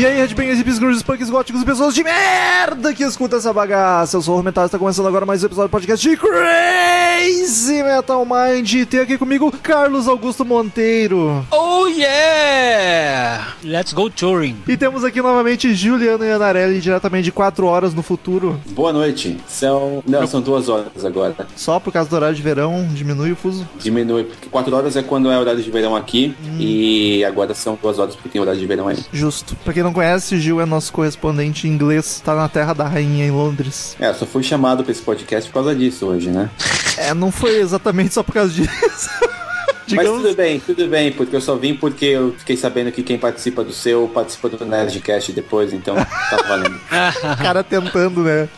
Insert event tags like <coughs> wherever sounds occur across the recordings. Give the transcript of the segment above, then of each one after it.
E aí, headbangers, hippies, grunges, punks, góticos e pessoas de merda que escuta essa bagaça. Eu sou o Metal e está começando agora mais um episódio do podcast de Crazy Metal Mind. E tem aqui comigo Carlos Augusto Monteiro. Oh yeah! Let's go touring. E temos aqui novamente Juliano Ianarelli, diretamente de 4 horas no futuro. Boa noite. São. Não, são duas horas agora. Só por causa do horário de verão, diminui o fuso. Diminui, porque quatro horas é quando é horário de verão aqui. E agora são duas horas porque tem horário de verão aí. Justo. Pra quem não conhece, Gil é nosso correspondente em inglês, tá na terra da rainha em Londres. É, só fui chamado pra esse podcast por causa disso hoje, né? É, não foi exatamente só por causa disso. <laughs> Mas tudo bem, tudo bem, porque eu só vim porque eu fiquei sabendo que quem participa do seu participa do Nerdcast depois, então tá valendo. <laughs> o cara tentando, né?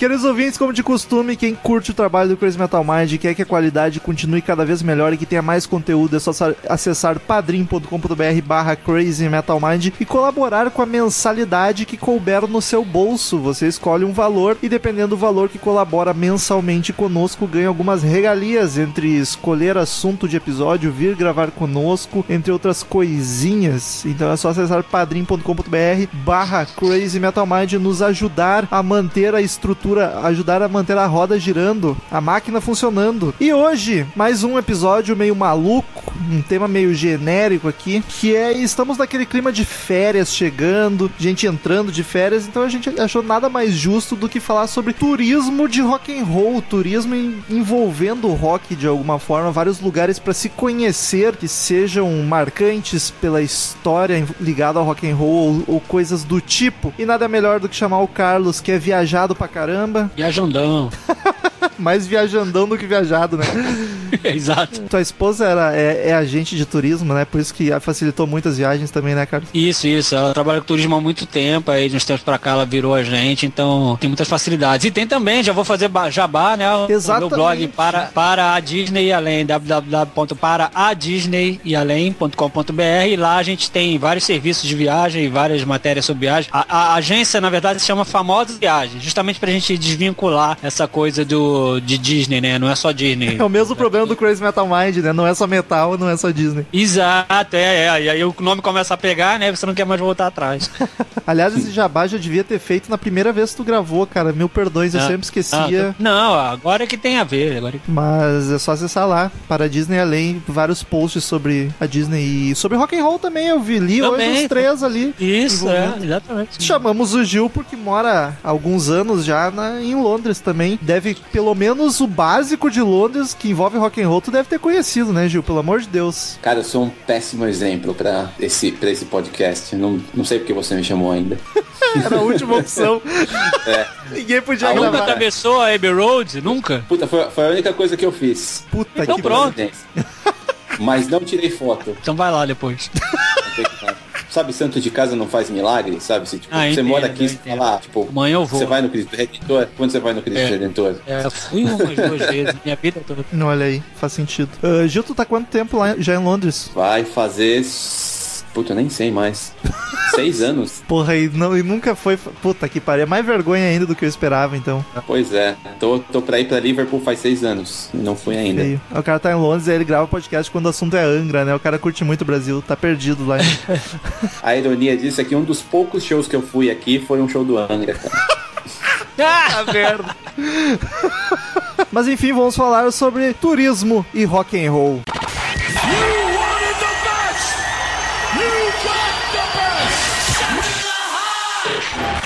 Queridos ouvintes, como de costume, quem curte o trabalho do Crazy Metal Mind e quer que a qualidade continue cada vez melhor e que tenha mais conteúdo, é só acessar padrim.com.br barra Crazy Metal Mind e colaborar com a mensalidade que couber no seu bolso. Você escolhe um valor e dependendo do valor que colabora mensalmente conosco, ganha algumas regalias, entre escolher assunto de episódio, vir gravar conosco, entre outras coisinhas. Então é só acessar padrim.com.br barra Crazy Metal Mind nos ajudar a manter a estrutura ajudar a manter a roda girando, a máquina funcionando. E hoje, mais um episódio meio maluco, um tema meio genérico aqui, que é estamos naquele clima de férias chegando, gente entrando de férias, então a gente achou nada mais justo do que falar sobre turismo de rock and roll, turismo envolvendo o rock de alguma forma, vários lugares para se conhecer que sejam marcantes pela história ligada ao rock and roll ou, ou coisas do tipo. E nada melhor do que chamar o Carlos, que é viajado pra caramba caramba. Viajandão. <laughs> Mais viajandão do que viajado, né? <laughs> <laughs> Exato. Tua esposa era, é, é, agente de turismo, né? Por isso que facilitou muitas viagens também, né, Carlos? Isso, isso. Ela trabalha com turismo há muito tempo, aí de uns tempos pra cá ela virou agente, então tem muitas facilidades. E tem também, já vou fazer jabá, né? Exatamente. O meu blog para, para a Disney e além, www.paraadisneyaLém.com.br e lá a gente tem vários serviços de viagem e várias matérias sobre viagem. A, a, agência, na verdade, se chama Famosa Viagem, justamente pra gente desvincular essa coisa do, de Disney, né? Não é só Disney. É o mesmo problema do Crazy Metal Mind, né? Não é só metal, não é só Disney. Exato, é, é. E aí o nome começa a pegar, né? Você não quer mais voltar atrás. <laughs> Aliás, esse jabá já devia ter feito na primeira vez que tu gravou, cara. Mil perdões, eu ah, sempre esquecia. Ah, não, agora é que tem a ver. Agora que... Mas é só acessar lá, para a Disney Além, vários posts sobre a Disney e sobre rock and roll também, eu vi. Li também. hoje os três ali. Isso, é, exatamente. Chamamos o Gil porque mora há alguns anos já na, em Londres também. Deve, pelo menos o básico de Londres, que envolve rock and roll, tu deve ter conhecido, né, Gil? Pelo amor de Deus. Cara, eu sou um péssimo exemplo para esse, pra esse podcast. Não, não sei porque você me chamou ainda. <laughs> Era a última opção. é. Ninguém podia a gravar. Nunca atravessou a Abbey Road? Nunca? Puta, foi, foi a única coisa que eu fiz. Puta então que pronto. Mas não tirei foto. Então vai lá depois. Sabe, santo de casa não faz milagre, sabe? Se, tipo, ah, você entendo, mora aqui, você fala, tipo, amanhã eu vou. Você vai no Cristo Redentor? Quando você vai no Cristo é. Redentor? É, eu fui umas duas vezes, minha vida toda. Não, olha aí, faz sentido. Uh, Gil, tu tá quanto tempo lá já em Londres? Vai fazer Puta, eu nem sei mais. <laughs> Seis anos. Porra, e, não, e nunca foi. Puta que pariu. É mais vergonha ainda do que eu esperava, então. Pois é. Tô, tô pra ir pra Liverpool faz seis anos. Não fui ainda. Feio. O cara tá em Londres e ele grava podcast quando o assunto é Angra, né? O cara curte muito o Brasil. Tá perdido lá. <laughs> A ironia disso é que um dos poucos shows que eu fui aqui foi um show do Angra, cara. ah, <laughs> merda. Mas enfim, vamos falar sobre turismo e rock and roll.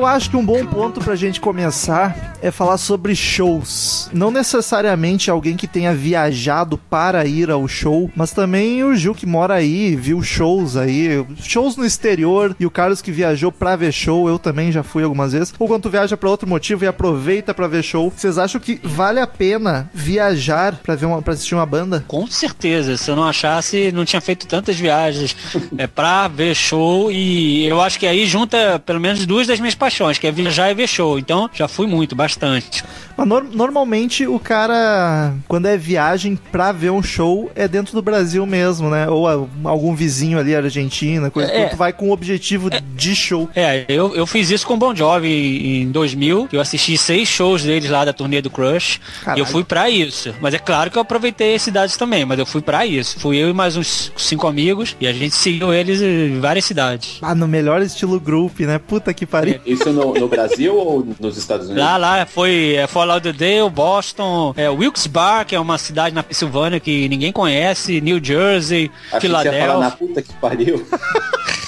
Eu acho que um bom ponto pra gente começar é falar sobre shows. Não necessariamente alguém que tenha viajado para ir ao show, mas também o Gil que mora aí, viu shows aí, shows no exterior, e o Carlos que viajou pra ver show, eu também já fui algumas vezes. Ou quando tu viaja pra outro motivo e aproveita pra ver show, vocês acham que vale a pena viajar pra, ver uma, pra assistir uma banda? Com certeza. Se eu não achasse, não tinha feito tantas viagens é, pra ver show. E eu acho que aí junta pelo menos duas das minhas paixões, que é viajar e ver show. Então já fui muito, bastante. Mas nor- normalmente o cara, quando é viagem pra ver um show, é dentro do Brasil mesmo, né? Ou a- algum vizinho ali, Argentina, coisa É. que tu vai com o objetivo de show. É, eu, eu fiz isso com o Bon Jovi em 2000. Eu assisti seis shows deles lá da turnê do Crush. Caralho. E eu fui pra isso. Mas é claro que eu aproveitei as cidades também, mas eu fui pra isso. Fui eu e mais uns cinco amigos e a gente seguiu eles em várias cidades. Ah, no melhor estilo group, né? Puta que pariu. Isso no, no Brasil ou nos Estados Unidos? Lá, lá foi é, Fort Lauderdale, Boston, é, Wilkes-Barre, que é uma cidade na Pensilvânia que ninguém conhece, New Jersey, Acho que você ia falar na Filadélfia. puta que pariu. <laughs>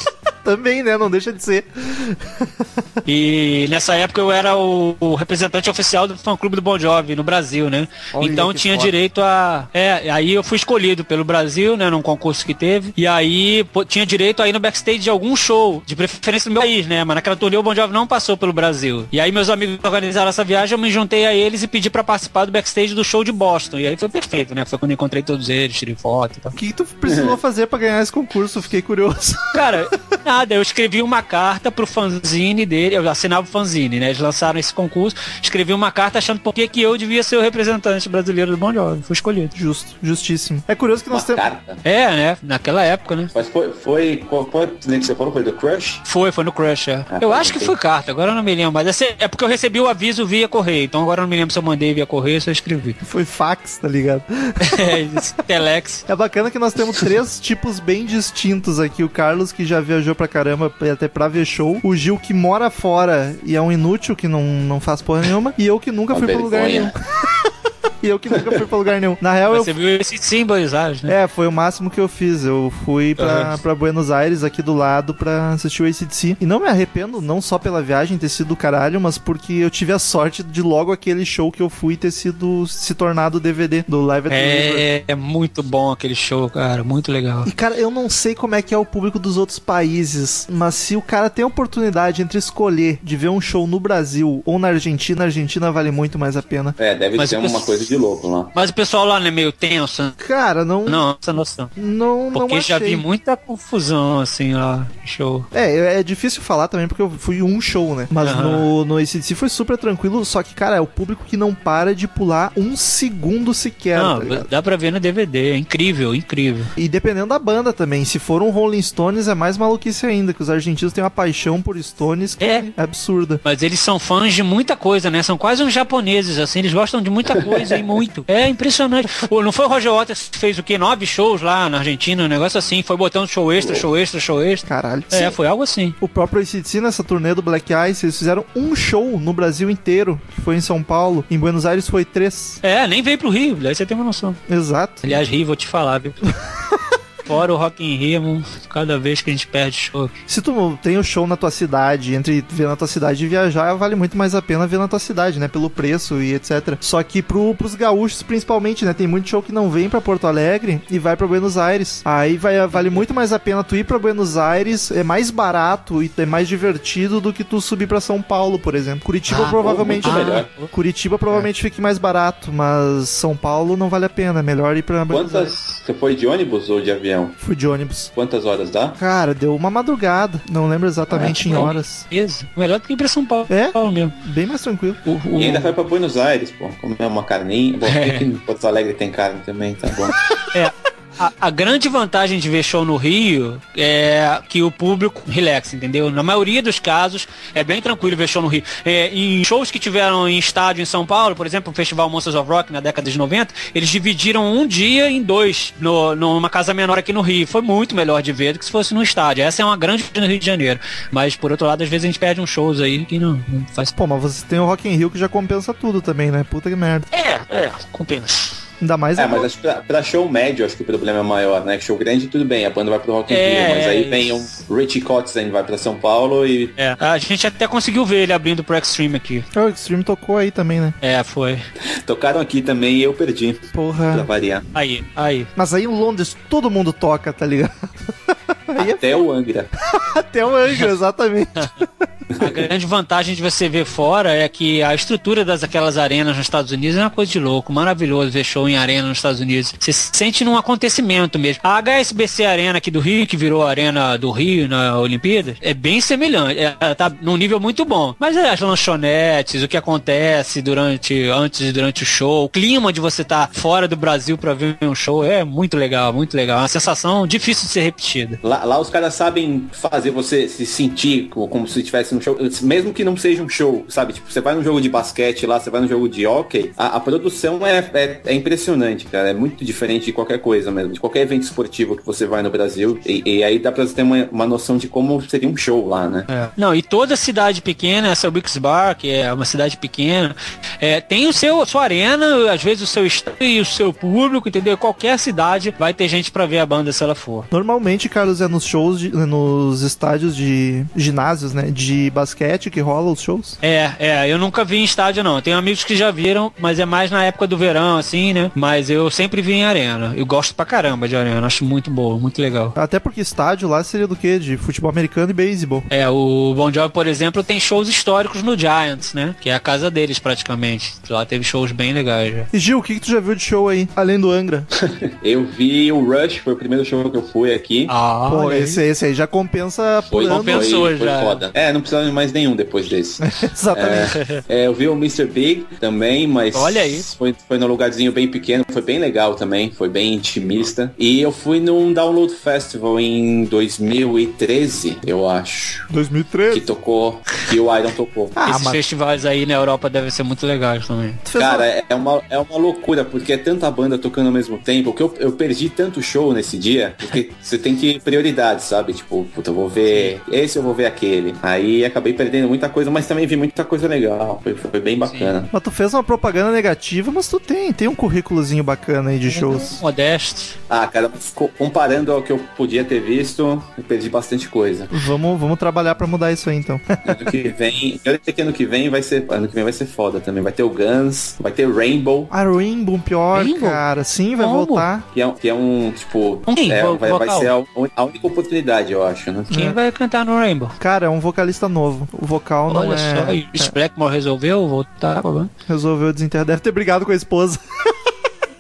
Também, né? Não deixa de ser. E nessa época eu era o, o representante oficial do fã clube do Bon Jovi no Brasil, né? Olha então tinha foda. direito a. É, aí eu fui escolhido pelo Brasil, né? Num concurso que teve. E aí pô, tinha direito a ir no backstage de algum show, de preferência no meu país, né? Mas naquela turnê o Bon Jovi não passou pelo Brasil. E aí meus amigos organizaram essa viagem, eu me juntei a eles e pedi pra participar do backstage do show de Boston. E aí foi perfeito, né? Foi quando eu encontrei todos eles, tirei foto e tal. O que, que tu precisou fazer pra ganhar esse concurso? Fiquei curioso. Cara, <laughs> nada, eu escrevi uma carta pro fanzine dele, eu assinava o fanzine, né? Eles lançaram esse concurso, escrevi uma carta achando por que que eu devia ser o representante brasileiro do Bon Jovi. Fui escolhido. Justo, justíssimo. É curioso que Uma nós temos. carta. É, né? Naquela época, né? Mas foi, foi qual, qual é que você falou? Foi do Crush? Foi, foi no Crush, é. Ah, Eu acho que foi carta, agora eu não me lembro, mas esse- é porque eu recebi o aviso via correio, então agora eu não me lembro se eu mandei via correio ou se eu escrevi. <laughs> Foi fax, tá ligado? É isso, Telex. É bacana que nós temos três tipos bem distintos aqui. O Carlos, que já viajou pra caramba até pra ver show. O Gil, que mora fora e é um inútil, que não, não faz porra nenhuma. E eu, que nunca Uma fui pra lugar nenhum. <laughs> <laughs> E eu, que nunca fui pra lugar nenhum. Na real, eu Você viu esses simbolizagem, né? É, foi o máximo que eu fiz. Eu fui pra, Aham. pra Buenos Aires, aqui do lado, pra assistir o ACDC. E não me arrependo, não só pela viagem ter sido do caralho, mas porque eu tive a sorte de logo aquele show que eu fui ter sido se tornado DVD do Live at. É, é muito bom aquele show, cara, muito legal. E cara, eu não sei como é que é o público dos outros países, mas se o cara tem a oportunidade entre escolher de ver um show no Brasil ou na Argentina, a Argentina vale muito mais a pena. É, deve Mas ser uma penso- coisa de louco lá. Mas o pessoal lá não é meio tenso? Cara, não. Não, essa noção. Não, não Porque já achei. vi muita confusão, assim, lá, show. É, é difícil falar também porque eu fui um show, né? Mas Aham. no, no ACDC foi super tranquilo, só que, cara, é o público que não para de pular um segundo sequer, Não, tá dá pra ver no DVD, é incrível, incrível. E dependendo da banda também, se for um Rolling Stones é mais maluquice ainda, que os argentinos têm uma paixão por Stones que É. é absurda. Mas eles são fãs de muita coisa, né? São quase uns japoneses, assim, eles gostam de muita coisa e muito. É impressionante. Não foi o Roger Waters que fez o quê? Nove shows lá na Argentina, um negócio assim, foi botando show extra, show extra, show extra. Caralho. É, Sim. foi algo assim. O próprio ACDC nessa turnê do Black Ice, eles fizeram um show no Brasil inteiro, que foi em São Paulo. Em Buenos Aires foi três. É, nem veio pro Rio, daí você tem uma noção. Exato. Aliás, Rio, vou te falar, viu? <laughs> Fora o Rock in Rio, cada vez que a gente perde show. Se tu tem o show na tua cidade, entre ver na tua cidade e viajar, vale muito mais a pena ver na tua cidade, né? Pelo preço e etc. Só que pro, pros gaúchos, principalmente, né? Tem muito show que não vem pra Porto Alegre e vai pra Buenos Aires. Aí vai, vale muito mais a pena tu ir pra Buenos Aires, é mais barato e é mais divertido do que tu subir pra São Paulo, por exemplo. Curitiba Ah, provavelmente. melhor. Curitiba provavelmente fique mais barato, mas São Paulo não vale a pena. É melhor ir pra Buenos Aires. Quantas. Você foi de ônibus ou de avião? Fui de ônibus. Quantas horas dá? Cara, deu uma madrugada. Não lembro exatamente É, em bom. horas. Beleza. Melhor do que ir pra São Paulo. É? Paulo mesmo. Bem mais tranquilo. O, o- E ainda vai pra Buenos Aires, pô. Comer uma carninha. Bom, <laughs> É. aqui em Porto Alegre tem carne também, tá bom. É, a, a grande vantagem de ver show no Rio é que o público relaxa, entendeu? Na maioria dos casos é bem tranquilo ver show no Rio. É, em shows que tiveram em estádio em São Paulo, por exemplo, o Festival Monsters of Rock na década de 90, eles dividiram um dia em dois no, numa casa menor aqui no Rio. Foi muito melhor de ver do que se fosse no estádio. Essa é uma grande no Rio de Janeiro. Mas por outro lado, às vezes a gente perde uns shows aí que não, não faz. Pô, mas você tem o Rock in Rio que já compensa tudo também, né? Puta que merda. É, é, com pena. Ainda mais É, mas acho que pra, pra show médio, acho que o problema é maior, né? Show grande, tudo bem, a banda vai pro Rock in É, Rio, mas aí vem um Richie Kotzen, vai pra São Paulo e... É, a gente até conseguiu ver ele abrindo pro Extreme aqui. O Extreme tocou aí também, né? É, foi. Tocaram aqui também e eu perdi, pra Porra. variar. Aí, aí. Mas aí em Londres todo mundo toca, tá ligado? <laughs> É Até o Angra. <laughs> até o Angra, exatamente. <laughs> A grande vantagem de você ver fora é que a estrutura das aquelas arenas nos Estados Unidos é uma coisa de louco, maravilhoso ver show em arena nos Estados Unidos. Você se sente num acontecimento mesmo. A HSBC Arena aqui do Rio, que virou a arena do Rio na Olimpíada, é bem semelhante. É, ela tá num nível muito bom. Mas é, as lanchonetes, o que acontece durante, antes e durante o show, o clima de você estar fora do Brasil para ver um show é muito legal, muito legal. É uma sensação difícil de ser repetida. Lá, lá os caras sabem fazer você se sentir como, se estivesse num show, mesmo que não seja um show, sabe? Tipo, você vai num jogo de basquete lá, você vai num jogo de hockey, a, a produção é, é, é impressionante, cara. É muito diferente de qualquer coisa mesmo, de qualquer evento esportivo que você vai no Brasil. E, e aí dá pra você ter uma, uma noção de como seria um show lá, né? Não, e toda cidade pequena, essa Wix Bar, que é uma cidade pequena, é, tem o seu sua arena, às vezes o seu estádio e o seu público, entendeu? Qualquer cidade vai ter gente pra ver a banda se ela for. Normalmente, Carlos, é nos shows, de- nos estádios de ginásios, né? De basquete que rola os shows. É, é, eu nunca vi em estádio não. Tenho amigos que já viram, mas é mais na época do verão, assim, né? Mas eu sempre vi em arena. Eu gosto pra caramba de arena, acho muito boa, muito legal. Até porque estádio lá seria do quê? De futebol americano e beisebol. É, o Bon Jovi, por exemplo, tem shows históricos no Giants, né? Que é a casa deles praticamente. Lá teve shows bem legais já. E Gil, o que, que tu já viu de show aí? Além do Angra. <laughs> Eu vi o Rush, foi o primeiro show que eu fui aqui. Ah, Pô, esse, esse aí já compensa Foi. Compensou foi, foi já. foda. É, não precisava de mais nenhum depois desse. <laughs> Exatamente. É, eu vi o Mr. Big também, mas Olha aí. Foi, foi num lugarzinho bem pequeno, foi bem legal também, foi bem intimista. E eu fui num Download Festival em 2013, eu acho. 2013. Que tocou, que o Iron tocou. Ah, Esses mas festivais aí na Europa devem ser muito legais também. Cara, é- é uma, é uma loucura, porque é tanta banda tocando ao mesmo tempo, que eu, eu perdi tanto show nesse dia, porque você tem que prioridade, sabe? Tipo, puta, eu vou ver esse, eu vou ver aquele. Aí acabei perdendo muita coisa, mas também vi muita coisa legal. Foi, foi bem bacana. Mas tu fez uma propaganda negativa, mas tu tem, tem um currículozinho bacana aí de shows. Modesto. Ah, cara, comparando ao que eu podia ter visto, eu perdi bastante coisa. Vamos, vamos trabalhar pra mudar isso aí então. <laughs> Ano que vem, eu sei que ano que vem vai ser, ano que vem vai ser foda também. Vai ter o Guns, vai ter o Rainbow, A Rainbow, pior, Rainbow? cara. Sim, vai Como? voltar. que é, um- que é um, tipo, Um quem? é, vai, vai ser a, a única oportunidade, eu acho, né? Quem vai cantar no Rainbow? Cara, é um vocalista novo. O vocal não Olha é. só, e o Blackmore resolveu voltar pra banda? Resolveu desenterrar. Deve ter brigado com a esposa. <laughs>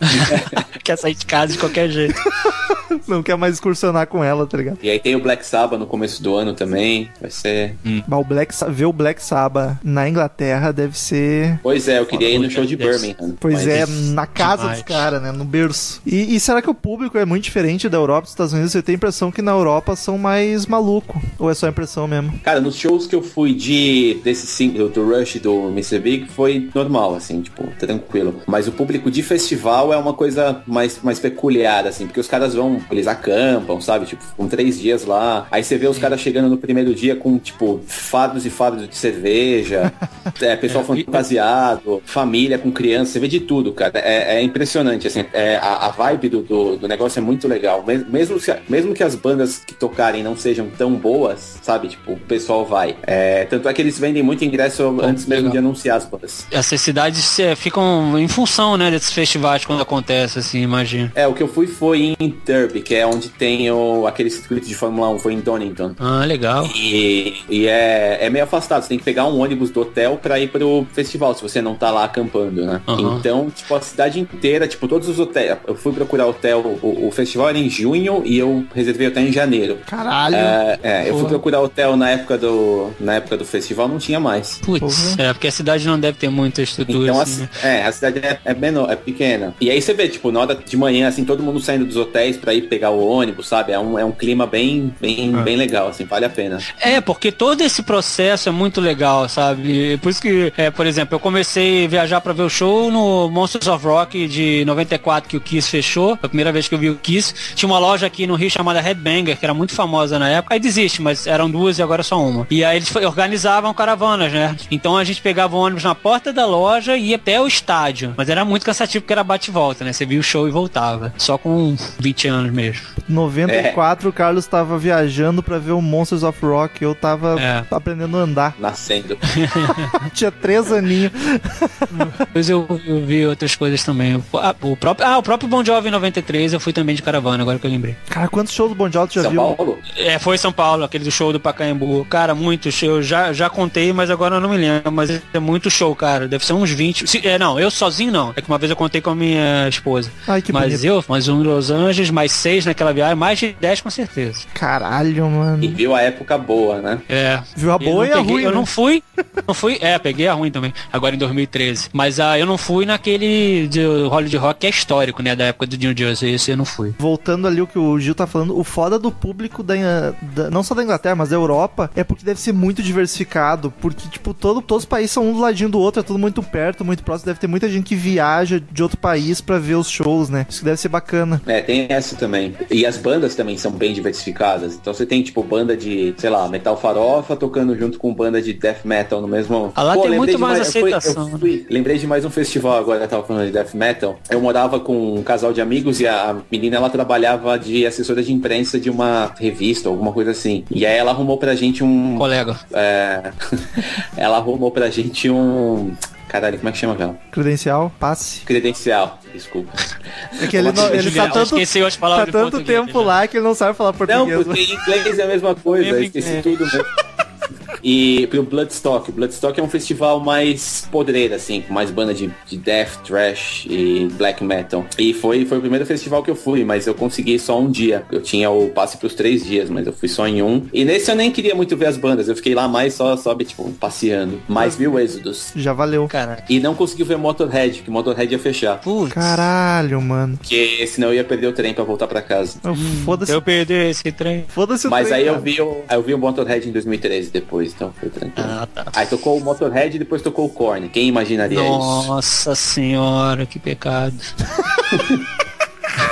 <laughs> Quer sair de casa de qualquer jeito. <laughs> não quer mais excursionar com ela, tá ligado? E aí tem o Black Sabbath no começo do ano também, vai ser... Mas o Black, ver o Black Sabbath na Inglaterra deve ser. Pois é, eu queria ir no show de Birmingham. Pois é, na casa demais. dos caras, né? No berço. E, e será que o público é muito diferente da Europa e dos Estados Unidos? Eu tenho a impressão que na Europa são mais maluco. Ou é só impressão mesmo? Cara, nos shows que eu fui de desse single do Rush e do Mr. Big foi normal, assim, tipo, tranquilo. Mas o público de festival é uma coisa mais, mais peculiar, assim, porque os caras vão, eles acampam, sabe? Tipo, com três dias lá. Aí você vê os caras chegando no primeiro dia com, tipo, fardos e fardos de cerveja, <laughs> é, pessoal fantasiado, família com criança, você vê de tudo, cara. É, é impressionante, assim, é, a, a vibe do, do, do negócio é muito legal. Mes- Mesmo, se- mesmo que as bandas que tocarem não sejam tão boas, sabe? Tipo, o pessoal vai. É, tanto é que eles vendem muito ingresso antes mesmo legal. de anunciar as bandas. Essas cidades é, ficam em função, né, desses festivais quando acontece, assim, imagino. É, o que eu fui foi em Derby, que é onde tem o, aquele circuito de Fórmula 1, foi em Donington. Ah, legal. E, e é, é meio afastado, você tem que pegar um ônibus do hotel pra ir pro festival, se você não tá lá acampando, né? Aham. Então, tipo, a cidade inteira, tipo, todos os hotéis. Eu fui procurar hotel, o, o festival era em junho e eu reservei hotel em janeiro. Caralho. É, é, eu fui procurar hotel na época do na época do festival, não tinha mais. Putz, é, porque a cidade não deve ter muita estrutura, Então, assim, assim, né? é, a cidade é, é menor, é pequena. E aí você vê, tipo, na hora de manhã, assim, todo mundo saindo dos hotéis pra ir pegar o ônibus, sabe? É um, é um clima bem, bem, bem legal, assim, vale a pena. É, porque todo esse processo é muito legal, sabe? Por isso que, é, por exemplo, eu comecei a viajar pra ver o show no Monsters of Rock de 94, que o Kiss fechou. Foi a primeira vez que eu vi o Kiss. Tinha uma loja aqui no Rio chamada Headbanger, que era muito famosa na época. Aí desiste, mas eram duas e agora é só uma. E aí eles organizavam caravanas, né? Então a gente pegava o ônibus na porta da loja e ia até o estádio. Mas era muito cansativo porque era bate e volta. né? Você via o show e voltava. Só com 20 anos mesmo. 94, o Carlos tava viajando pra ver o Monsters of Rock. Eu tava É. aprendendo a andar. Nascendo. <laughs> Tinha três aninhos. Depois eu, eu vi outras coisas também. O, ah, o próprio, ah, o próprio Bon Jovi em 93 eu fui também de caravana, agora que eu lembrei. Cara, quantos shows do Bon Jovi tu já São viu? Paulo? É, foi São Paulo, aquele do show do Pacaembu. Cara, muito show. Eu já, já contei, mas agora eu não me lembro. Mas é muito show, cara. Deve ser uns 20. Se- é, não, eu sozinho não. É que uma vez eu contei com a minha esposa. Ai, que mas bonito. eu, mais um em Los Angeles, mais seis naquela viagem, mais de 10 com certeza. Caralho, mano. E viu a época boa, né? É. Viu a boa e a peguei- ruim, Eu né? não fui, não fui, é, peguei a ruim também, agora em 2013. Mas ah, eu não fui naquele de Hollywood Rock que é histórico, né, da época do New Jersey, esse eu não fui. Voltando ali o que o Gil tá falando, o foda do público da, da- não só da Inglaterra, mas da Europa, é porque deve ser muito diversificado, porque, tipo, todo, todos os países são um do ladinho do outro, é tudo muito perto, muito próximo, deve ter muita gente que viaja de outro país pra ver os shows, né? Isso deve ser bacana. É, tem essa também. E as bandas também são bem diversificadas. Então você tem, tipo, banda de, sei lá, metal farofa tocando junto com banda de death metal no mesmo. Ah, lá tem lembrei muito de mais eu fui- aceitação, eu fui- lembrei de mais um festival agora, eu tava falando de death metal. Eu morava com um casal de amigos e a menina ela trabalhava de assessora de imprensa de uma revista, alguma coisa assim. E aí ela arrumou pra gente um. Colega. é, <laughs> ela arrumou pra gente um. Caralho, como é que chama, velho? Credencial, passe. Credencial, desculpa. <laughs> É que ele, não, ele tá tanto, esqueci as tá palavras de tanto tempo já. lá que ele não sabe falar Não, português. porque em inglês é a mesma coisa, eu esqueci inglês. tudo mesmo. E pro Bloodstock, Bloodstock é um festival mais podreiro, assim, com mais banda de, de death, trash e black metal. E foi, foi o primeiro festival que eu fui, mas eu consegui só um dia. Eu tinha o passe pros três dias, mas eu fui só em um. E nesse eu nem queria muito ver as bandas, eu fiquei lá mais só, só tipo, passeando. Mas vi o Exodus. Já valeu. Cara, E não consegui ver Motorhead, que Motorhead ia fechar. putz, Caralho, mano. Porque senão eu ia perder o trem pra voltar pra casa. Foda-se. eu perdi esse trem. Foda-se o Mas trem, aí eu cara. vi, o, aí eu vi o Motorhead em 2013 depois, então foi tranquilo. Ah, tá. Aí tocou o Motorhead e depois tocou o Korn. Quem imaginaria isso? Nossa senhora, que pecado. <laughs>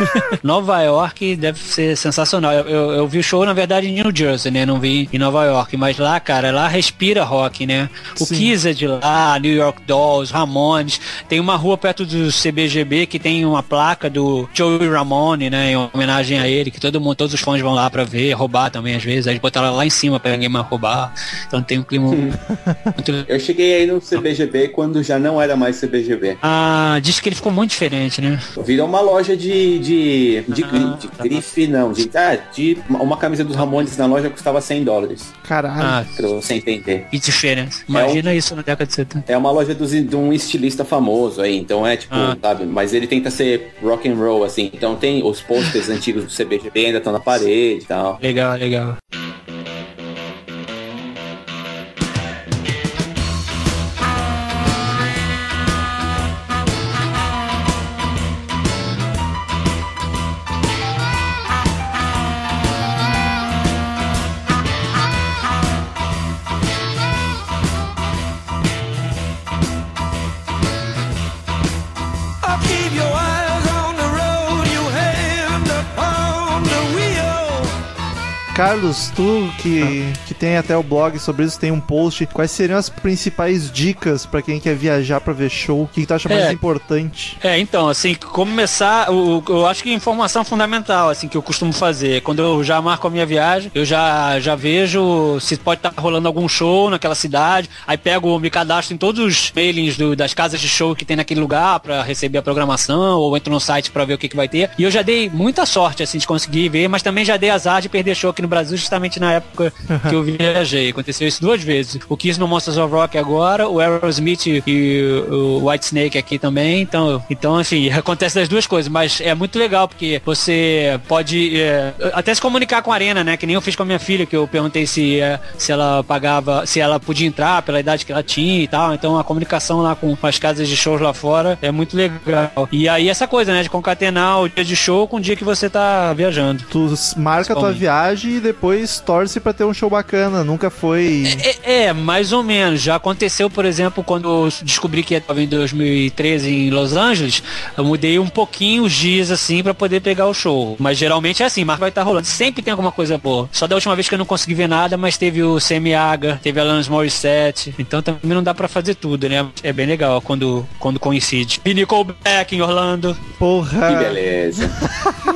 <laughs> Nova York deve ser sensacional. Eu, eu, eu vi o show, na verdade, em New Jersey, né? Não vi em Nova York. Mas lá, cara, lá respira rock, né? O Sim. Kiss é de lá, New York Dolls, Ramones. Tem uma rua perto do CBGB que tem uma placa do Joey Ramone, né? Em homenagem a ele, que todo mundo, todos os fãs vão lá pra ver, roubar também às vezes. Aí botaram lá em cima pra ninguém mais roubar. Então tem um clima muito <laughs> Eu cheguei aí no CBGB quando já não era mais CBGB. Ah, diz que ele ficou muito diferente, né? Virou uma loja de. de. De, gri- Ah, de tá. grife, não. De, ah, de. Uma camisa dos Ramones na loja custava 100 dólares. Caralho. Ah, Pra você entender. que diferença. Imagina isso na década de 70. É uma loja dos- de um estilista famoso aí, então é tipo, Ah. sabe, mas ele tenta ser rock and roll, assim, então tem os posters antigos do CBGB ainda estão na parede e tal. Legal, legal. Carlos, tu que, que tem até o blog sobre isso, tem um post. Quais seriam as principais dicas pra quem quer viajar pra ver show? O que, que tu acha mais É. importante? É, então, assim, começar, o- eu acho que informação fundamental, assim, que eu costumo fazer. Quando eu já marco a minha viagem, eu já, já vejo se pode estar rolando algum show naquela cidade, aí pego, me cadastro em todos os mailings do- das casas de show que tem naquele lugar pra receber a programação, ou entro no site pra ver o que, que vai ter. E eu já dei muita sorte, assim, de conseguir ver, mas também já dei azar de perder show aqui no Brasil, justamente na época que eu viajei. Aconteceu isso duas vezes. O Kiss no Monsters of Rock agora, o Aerosmith e o White Snake aqui também. Então, então assim, <laughs> acontece das duas coisas, mas é muito legal porque você pode é, até se comunicar com a arena, né? Que nem eu fiz com a minha filha, que eu perguntei se, é, se ela pagava, se ela podia entrar pela idade que ela tinha e tal. Então a comunicação lá com as casas de shows lá fora é muito legal. E aí essa coisa, né? De concatenar o dia de show com o dia que você tá viajando. Tu marca a tua viagem e depois torce pra ter um show bacana. Nunca foi. É, é, mais ou menos. Já aconteceu, por exemplo, quando eu descobri que estava em 2013 em Los Angeles, eu mudei um pouquinho os dias assim pra poder pegar o show. Mas geralmente é assim, mas vai estar rolando. Sempre tem alguma coisa boa. Só da última vez que eu não consegui ver nada, mas teve o Semiaga, teve Alanis Morissette. Então também não dá pra fazer tudo, né? É bem legal quando, quando coincide. E Nickelback em Orlando. Que Porra. beleza.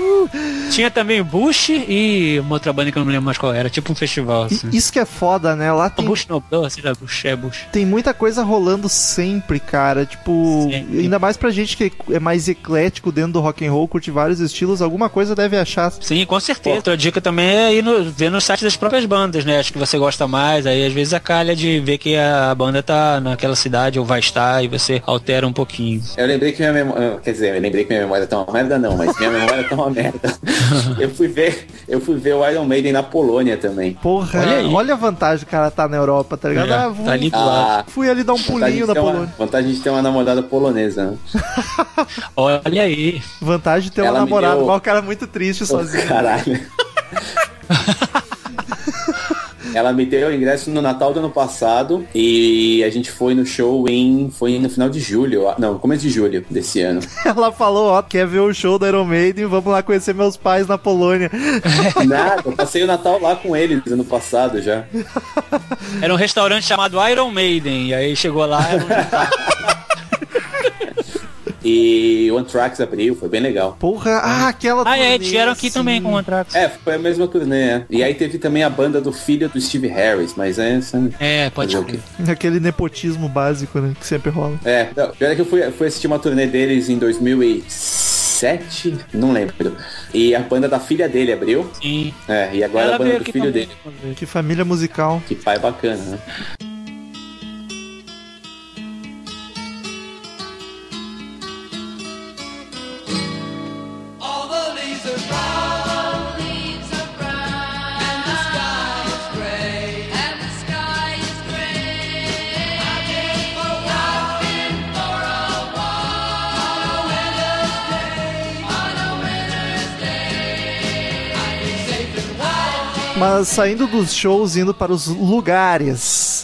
<laughs> Tinha também Bush e uma outra banda que eu não me lembro mais qual era. Tipo um festival, assim. Isso que é foda, né? Lá tem, Bush não, não, sei lá, Bush, é Bush. tem muita coisa rolando sempre, cara. Tipo, Sempre. ainda mais pra gente que é mais eclético dentro do rock and roll, curte vários estilos, alguma coisa deve achar. Sim, com certeza. Outra dica também é ir no, ver no site das próprias bandas, né? Acho que você gosta mais, aí às vezes a calha de ver que a banda tá naquela cidade ou vai estar e você altera um pouquinho. Eu lembrei que minha memória. Quer dizer, eu lembrei que minha memória tá uma merda, não, mas minha memória tá uma merda. <laughs> Eu fui ver, eu fui ver o Iron Maiden na Polônia também. Porra, Olha olha, a vantagem cara tá na Europa, tá ligado? É, ah, vou- tá ali do lado. Ah, Fui ali dar um pulinho na ter uma- Polônia. Vantagem de ter uma namorada polonesa. né? <laughs> Olha aí. Vantagem de ter um Ela me namorado. deu- Mas o cara é muito triste <laughs> Ô, sozinho. Caralho. <laughs> Ela me deu o ingresso no Natal do ano passado e a gente foi no show em. Foi no final de julho. Não, começo de julho desse ano. <laughs> Ela falou, ó, quer ver o show da Iron Maiden, vamos lá conhecer meus pais na Polônia. <laughs> Nada, eu passei o Natal lá com eles ano passado já. Era um restaurante chamado Iron Maiden. E aí chegou lá, era um. <laughs> E o Anthrax abriu, foi bem legal. Porra, ah, aquela Ah, é, tiveram aqui sim. também com o Anthrax. É, foi a mesma turnê. é. E aí teve também a banda do filho do Steve Harris, mas é. É, pode ser. Aquele nepotismo básico, né, que sempre rola. É, não, pior é que eu fui, fui assistir uma turnê deles em 2007, não lembro. E a banda da filha dele abriu. Sim. É, e agora Ela a banda do filho também. dele. Que família musical. Que pai bacana, né? Mas saindo dos shows, indo para os lugares,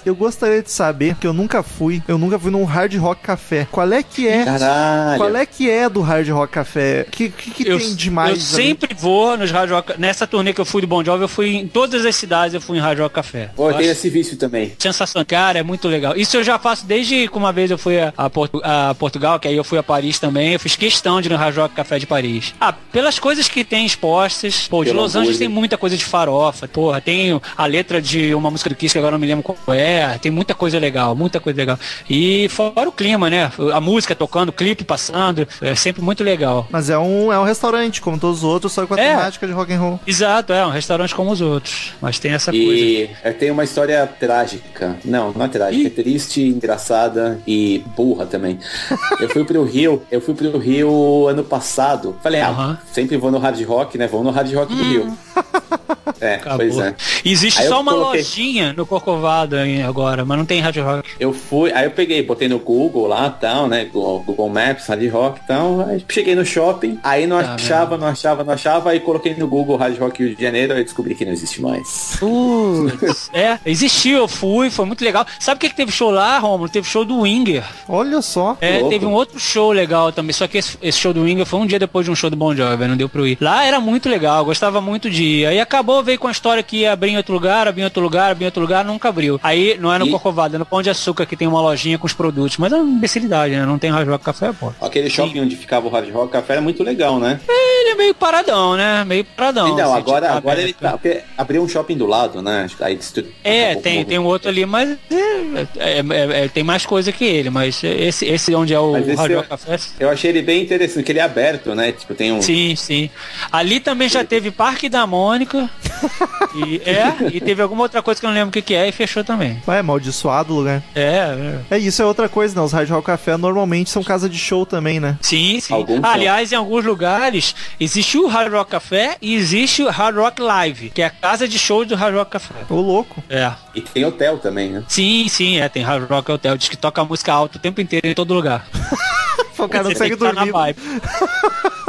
eu gostaria de saber, que eu nunca fui, eu nunca fui num Hard Rock Café. Qual é que é? Caralho. Qual é que é do Hard Rock Café? O que, que, que Eu, tem demais eu ali? sempre vou nos Rádio Rock. Nessa turnê que eu fui do Bon Jovi, eu fui em todas as cidades, eu fui em Rádio Rock Café. Pô, eu acho esse vício também. Sensação, cara, é muito legal. Isso eu já faço desde que uma vez eu fui a, a Portu- a Portugal, que aí eu fui a Paris também. Eu fiz questão de ir no Rádio Rock Café de Paris. Ah, pelas coisas que tem expostas. Pô, de Pelo Los Angeles tem muita coisa de farofa. Porra, tem a letra de uma música do Kiss que agora não me lembro qual é. Tem muita coisa legal, muita coisa legal. E fora o clima, né? A música tocando, o clipe passando. É sempre muito legal. Mas é um, é um restaurante, como todos os outros, só com a É. temática de rock and roll. Exato, é um restaurante como os outros. Mas tem essa coisa. E eu tenho uma história trágica. Não, não é trágica, Ih. é triste, engraçada e burra também. Eu fui pro Rio, eu fui pro Rio ano passado. Falei, ah, Aham. sempre vou no Hard Rock, né? Vamos no Hard Rock do Rio. É, Acabou. pois é. Existe Aí só uma coloquei- lojinha no Corcovado agora, mas não tem Rádio Rock. Eu fui, aí eu peguei, botei no Google lá tal, né? Google, Maps, Hard Rock e tal. Aí cheguei no shopping, aí não Tá achava, não achava, não achava, aí coloquei no Google Hard Rock Rio de Janeiro, aí descobri que não existe mais. Putz, é, existiu, eu fui, foi muito legal. Sabe o que, que teve show lá, Romulo? Teve show do Winger. Olha só. É, louco. teve um outro show legal também, só que esse, esse show do Winger foi um dia depois de um show do Bon Jovi, não deu pra eu ir. Lá era muito legal, gostava muito de ir. Aí acabou, veio com a história que ia abrir em outro lugar, abrir em outro lugar, abrir em outro lugar, nunca abriu. Aí não é no E- Corcovado, é no Pão de Açúcar que tem uma lojinha com os produtos, mas é uma imbecilidade, né? Não tem Rádio Rock Café, pô. Aquele shopping onde ficava o Hard Rock Café era muito legal, né? Ele é meio paradão, né? Meio paradão. Então, assim, agora, tipo, agora ele aberto. tá. Abriu um shopping do lado, né? Aí É, tem, tem um outro ali, mas é, é- é- é- tem mais coisa que ele, mas esse, esse onde é o eu- Rock Café. Eu achei ele bem interessante, que ele é aberto, né? Tipo, tem um. Sim, sim. Ali também já teve Parque da Mônica. e, é, e teve alguma outra coisa que eu não lembro o que, que é e fechou também. Ué, amaldiçoado o lugar. É, é. É isso, é outra coisa, né? Os Hard Rock Café normalmente são casa de show também, né? Sim, sim. Alguns aliás, em alguns lugares existe o Hard Rock Café e existe o Hard Rock Live, que é a casa de show do Hard Rock Café. Ô, louco. É. E tem hotel também, né? Sim, sim, é, tem Hard Rock Hotel, diz que toca música alta o tempo inteiro em todo lugar. <laughs> O cara não Você tem consegue que estar na dormir. <laughs>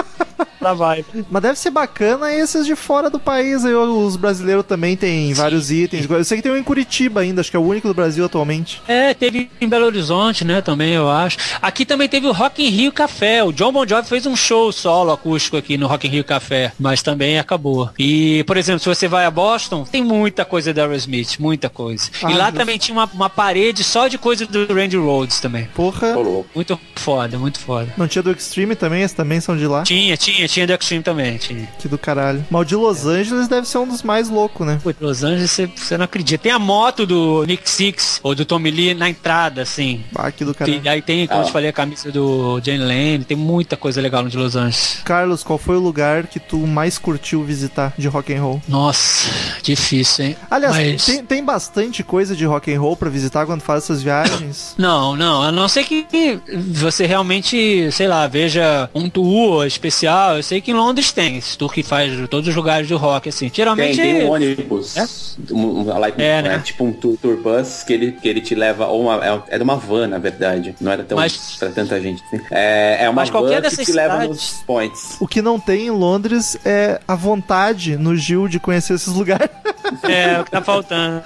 vibe. pra vibe. Mas deve ser bacana esses de fora do país. Aí os brasileiros também têm vários itens. Eu sei que tem um em Curitiba ainda, acho que é o único do Brasil atualmente. É, teve em Belo Horizonte, né, também, eu acho. Aqui também teve o Rock in Rio Café. O John Bon Jovi fez um show solo acústico aqui no Rock in Rio Café, mas também acabou. E, por exemplo, se você vai a Boston, tem muita coisa da Aerosmith, muita coisa. Ah, e lá justo. também tinha uma, uma parede só de coisa do Randy Rhodes também. Porra. Muito foda, muito foda. Não tinha do Extreme também? Esses também são de lá? Tinha, tinha, tinha do Extreme também, tinha. Que do caralho. Mas o de Los Angeles deve ser um dos mais loucos, né? Pô, Los Angeles, você, não acredita. Tem a moto do Nick Six, ou do Tommy Lee na entrada, assim. Ah, que do caralho. E aí tem, como eu Ah. te falei, a camisa do Jane Lane, tem muita coisa legal no de Los Angeles. Carlos, qual foi o lugar que tu mais curtiu visitar de rock and roll? Nossa, difícil, hein? Aliás, Mas- tem, tem bastante coisa de rock and roll pra visitar quando faz essas viagens? <coughs> Não, não, a não ser que você realmente, sei lá, veja um tour especial. Eu sei que em Londres tem esse tour que faz todos os lugares do rock, assim. Tem, Geralmente. tem um ônibus, um, um, like, É, é, né? tipo um tour, tour bus que ele, que ele te leva, ou uma, é, era uma van, na verdade, não era tão Mas- pra tanta gente. assim. É, é uma Mas qualquer van que dessas te leva cidades- nos points. O que não tem em Londres é a vontade no Gil de conhecer esses lugares. É, o que tá faltando.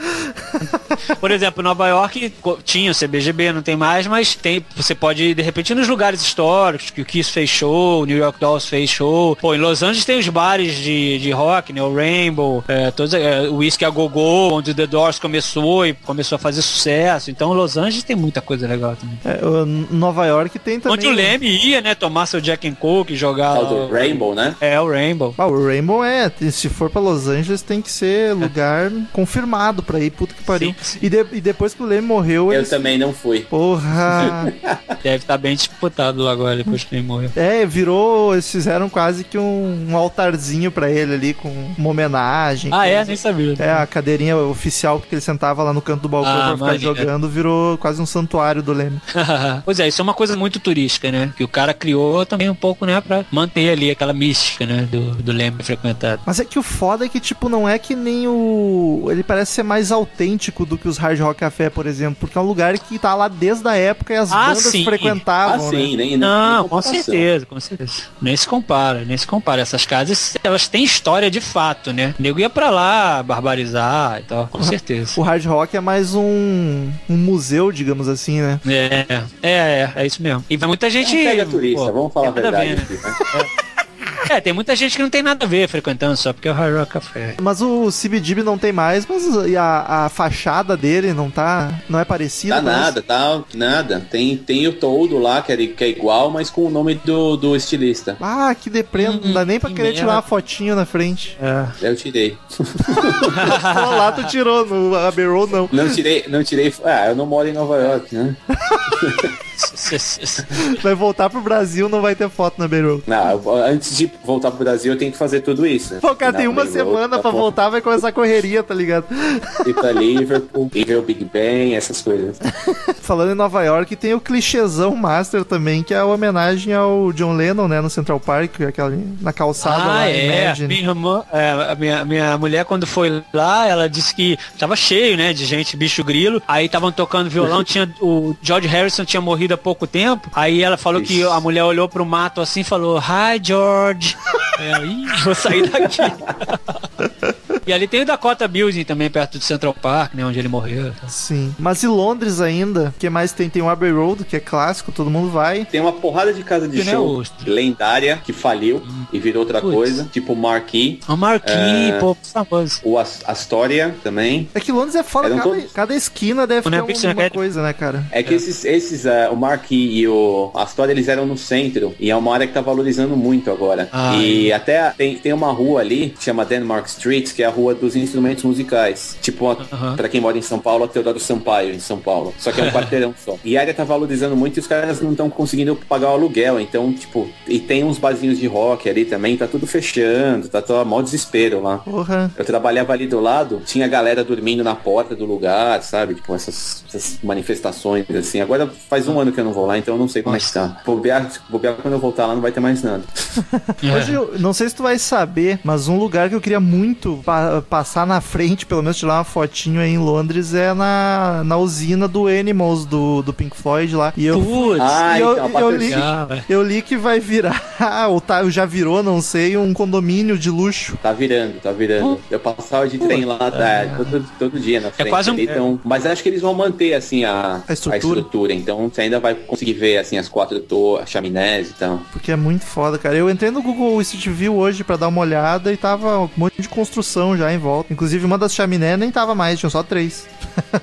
Por exemplo, Nova York tinha o CBGB, não tem mais, mas tem, você pode ir, de repente, nos lugares históricos, que o Kiss fez show, o New York Dolls fez show. Pô, em Los Angeles tem os bares de, de rock, né? O Rainbow, é, todos, é, o Whiskey a Go-Go, onde o The Doors começou e começou a fazer sucesso. Então, Los Angeles tem muita coisa legal também. É, o- Nova York tem também. Onde o Leme ia, né? Tomar seu Jack and Coke e jogar Tal lá do o- Rainbow, né? É, o Rainbow. Ah, o Rainbow é, se for pra Los Angeles tem que ser lugar confirmado pra ir, puta que pariu. Sim, sim. E, de- e depois que o Leme morreu, Eu eles... também não fui. Porra! <laughs> Deve estar bem disputado lá agora, depois que ele morreu. é, virou, eles fizeram quase que um, um altarzinho pra ele ali, com uma homenagem. Ah, é? Nem sabia. É, a cadeirinha oficial que ele sentava lá no canto do balcão Ah, pra ficar jogando virou quase um santuário do Leme. <laughs> pois é, isso é uma coisa muito turística, né? Que o cara criou também um pouco, né? Pra manter ali aquela mística, né? Do, do Leme frequentado. Mas é que o foda é que, tipo, não é que nem o. Ele parece ser mais autêntico do que os Hard Rock Café, por exemplo, porque é um lugar que tá lá desde a época e as Ah, bandas sim. Ah, frequentavam. né? sim, nem, nem Não, com comparação. certeza, com certeza. Nem se compara, nem se compara. Essas casas, elas têm história de fato, né? O nego ia pra lá barbarizar e tal, com certeza. O hard rock é mais um, um museu, digamos assim, né? É, é, é, é isso mesmo. E vai muita gente. Não pega turista, pô, vamos falar a verdade ver, né? aqui, né? É, tem muita gente que não tem nada a ver frequentando só porque é o Hard Rock Café. Mas o CBGB não tem mais, mas a, a fachada dele não tá. Não é parecida. Tá parece? nada, tá nada. Tem, tem o todo lá, que é, que é igual, mas com o nome do, do estilista. Ah, que deprê, não dá nem pra que querer merda. tirar uma fotinho na frente. É. Eu tirei. <laughs> Lá tu tirou, no Abbey Road não. Não tirei, não tirei. Ah, eu não moro em Nova York, né? <laughs> <laughs> Vai voltar pro Brasil, não vai ter foto na Road. Não, antes de voltar pro Brasil, eu tenho que fazer tudo isso. Pô, cara, tem uma Road, semana tá pra voltar, vai começar a correria, tá ligado? Ir pra Liverpool, ver o Big Ben, essas coisas. <laughs> Falando em Nova York, tem o clichêzão master também, que é a homenagem ao John Lennon, né, no Central Park, aquela ali, na calçada Ah, lá, é. Imagine. Minha irmã, é, a minha, minha mulher, quando foi lá, ela disse que tava cheio, né, de gente, bicho grilo. Aí estavam tocando violão, <laughs> tinha o George Harrison tinha morrido há pouco tempo. Aí ela falou que Ixi. a mulher olhou pro mato assim e falou: Hi, George. <laughs> É, vou sair daqui. <laughs> e ali tem o Dakota Building também, perto do Central Park, né, onde ele morreu. Sim. Mas e Londres ainda? O que mais tem? Tem o Abbey Road, que é clássico, todo mundo vai. Tem uma porrada de casa de Que nem show Ostra. lendária que faliu e virou outra Putz. coisa, tipo Marquee, O Marquinhos, É. pô, famoso. o As- Astoria também. É que Londres é foda, cada, todos- cada esquina deve O ter Netflix alguma é- coisa, né, cara? É que esses, esses eh, o Marquee e o Astoria, eles eram no centro e é uma área que tá valorizando muito agora. Ah, e até tem, tem uma rua ali, que chama Denmark Street, que é a rua dos instrumentos musicais. Tipo, a, Aham. pra quem mora em São Paulo, a Teodoro Sampaio, em São Paulo. Só que é um <laughs> quarteirão só. E a área tá valorizando muito e os caras não estão conseguindo pagar o aluguel. Então, tipo, e tem uns barzinhos de rock ali também, tá tudo fechando, tá todo mó desespero lá. Porra. Eu trabalhava ali do lado, tinha galera dormindo na porta do lugar, sabe? Tipo, essas, essas manifestações, assim. Agora faz um ano que eu não vou lá, então eu não sei como é que tá. Bobear, bobear quando eu voltar lá não vai ter mais nada. É. Hoje, eu não sei se tu vai saber, mas um lugar que eu queria muito pa- passar na frente, pelo menos tirar uma fotinho aí em Londres, é na, na usina do Animals, do, do Pink Floyd lá. E eu, Putz, Ah, e eu, então, a eu li, legal, velho. eu li que vai virar, <laughs> ou tá, já virou não sei, um condomínio de luxo. Tá virando, tá virando. Eu passava de trem lá tá, todo, todo dia na frente. quase um- ali, então, mas acho que eles vão manter assim a, A estrutura. Então você ainda vai conseguir ver assim as quatro torres, chaminés e tal. Porque é muito foda, cara. Eu entrei no Google Street View hoje pra dar uma olhada e tava um monte de construção já em volta. Inclusive, uma das chaminés nem tava mais, tinha só três.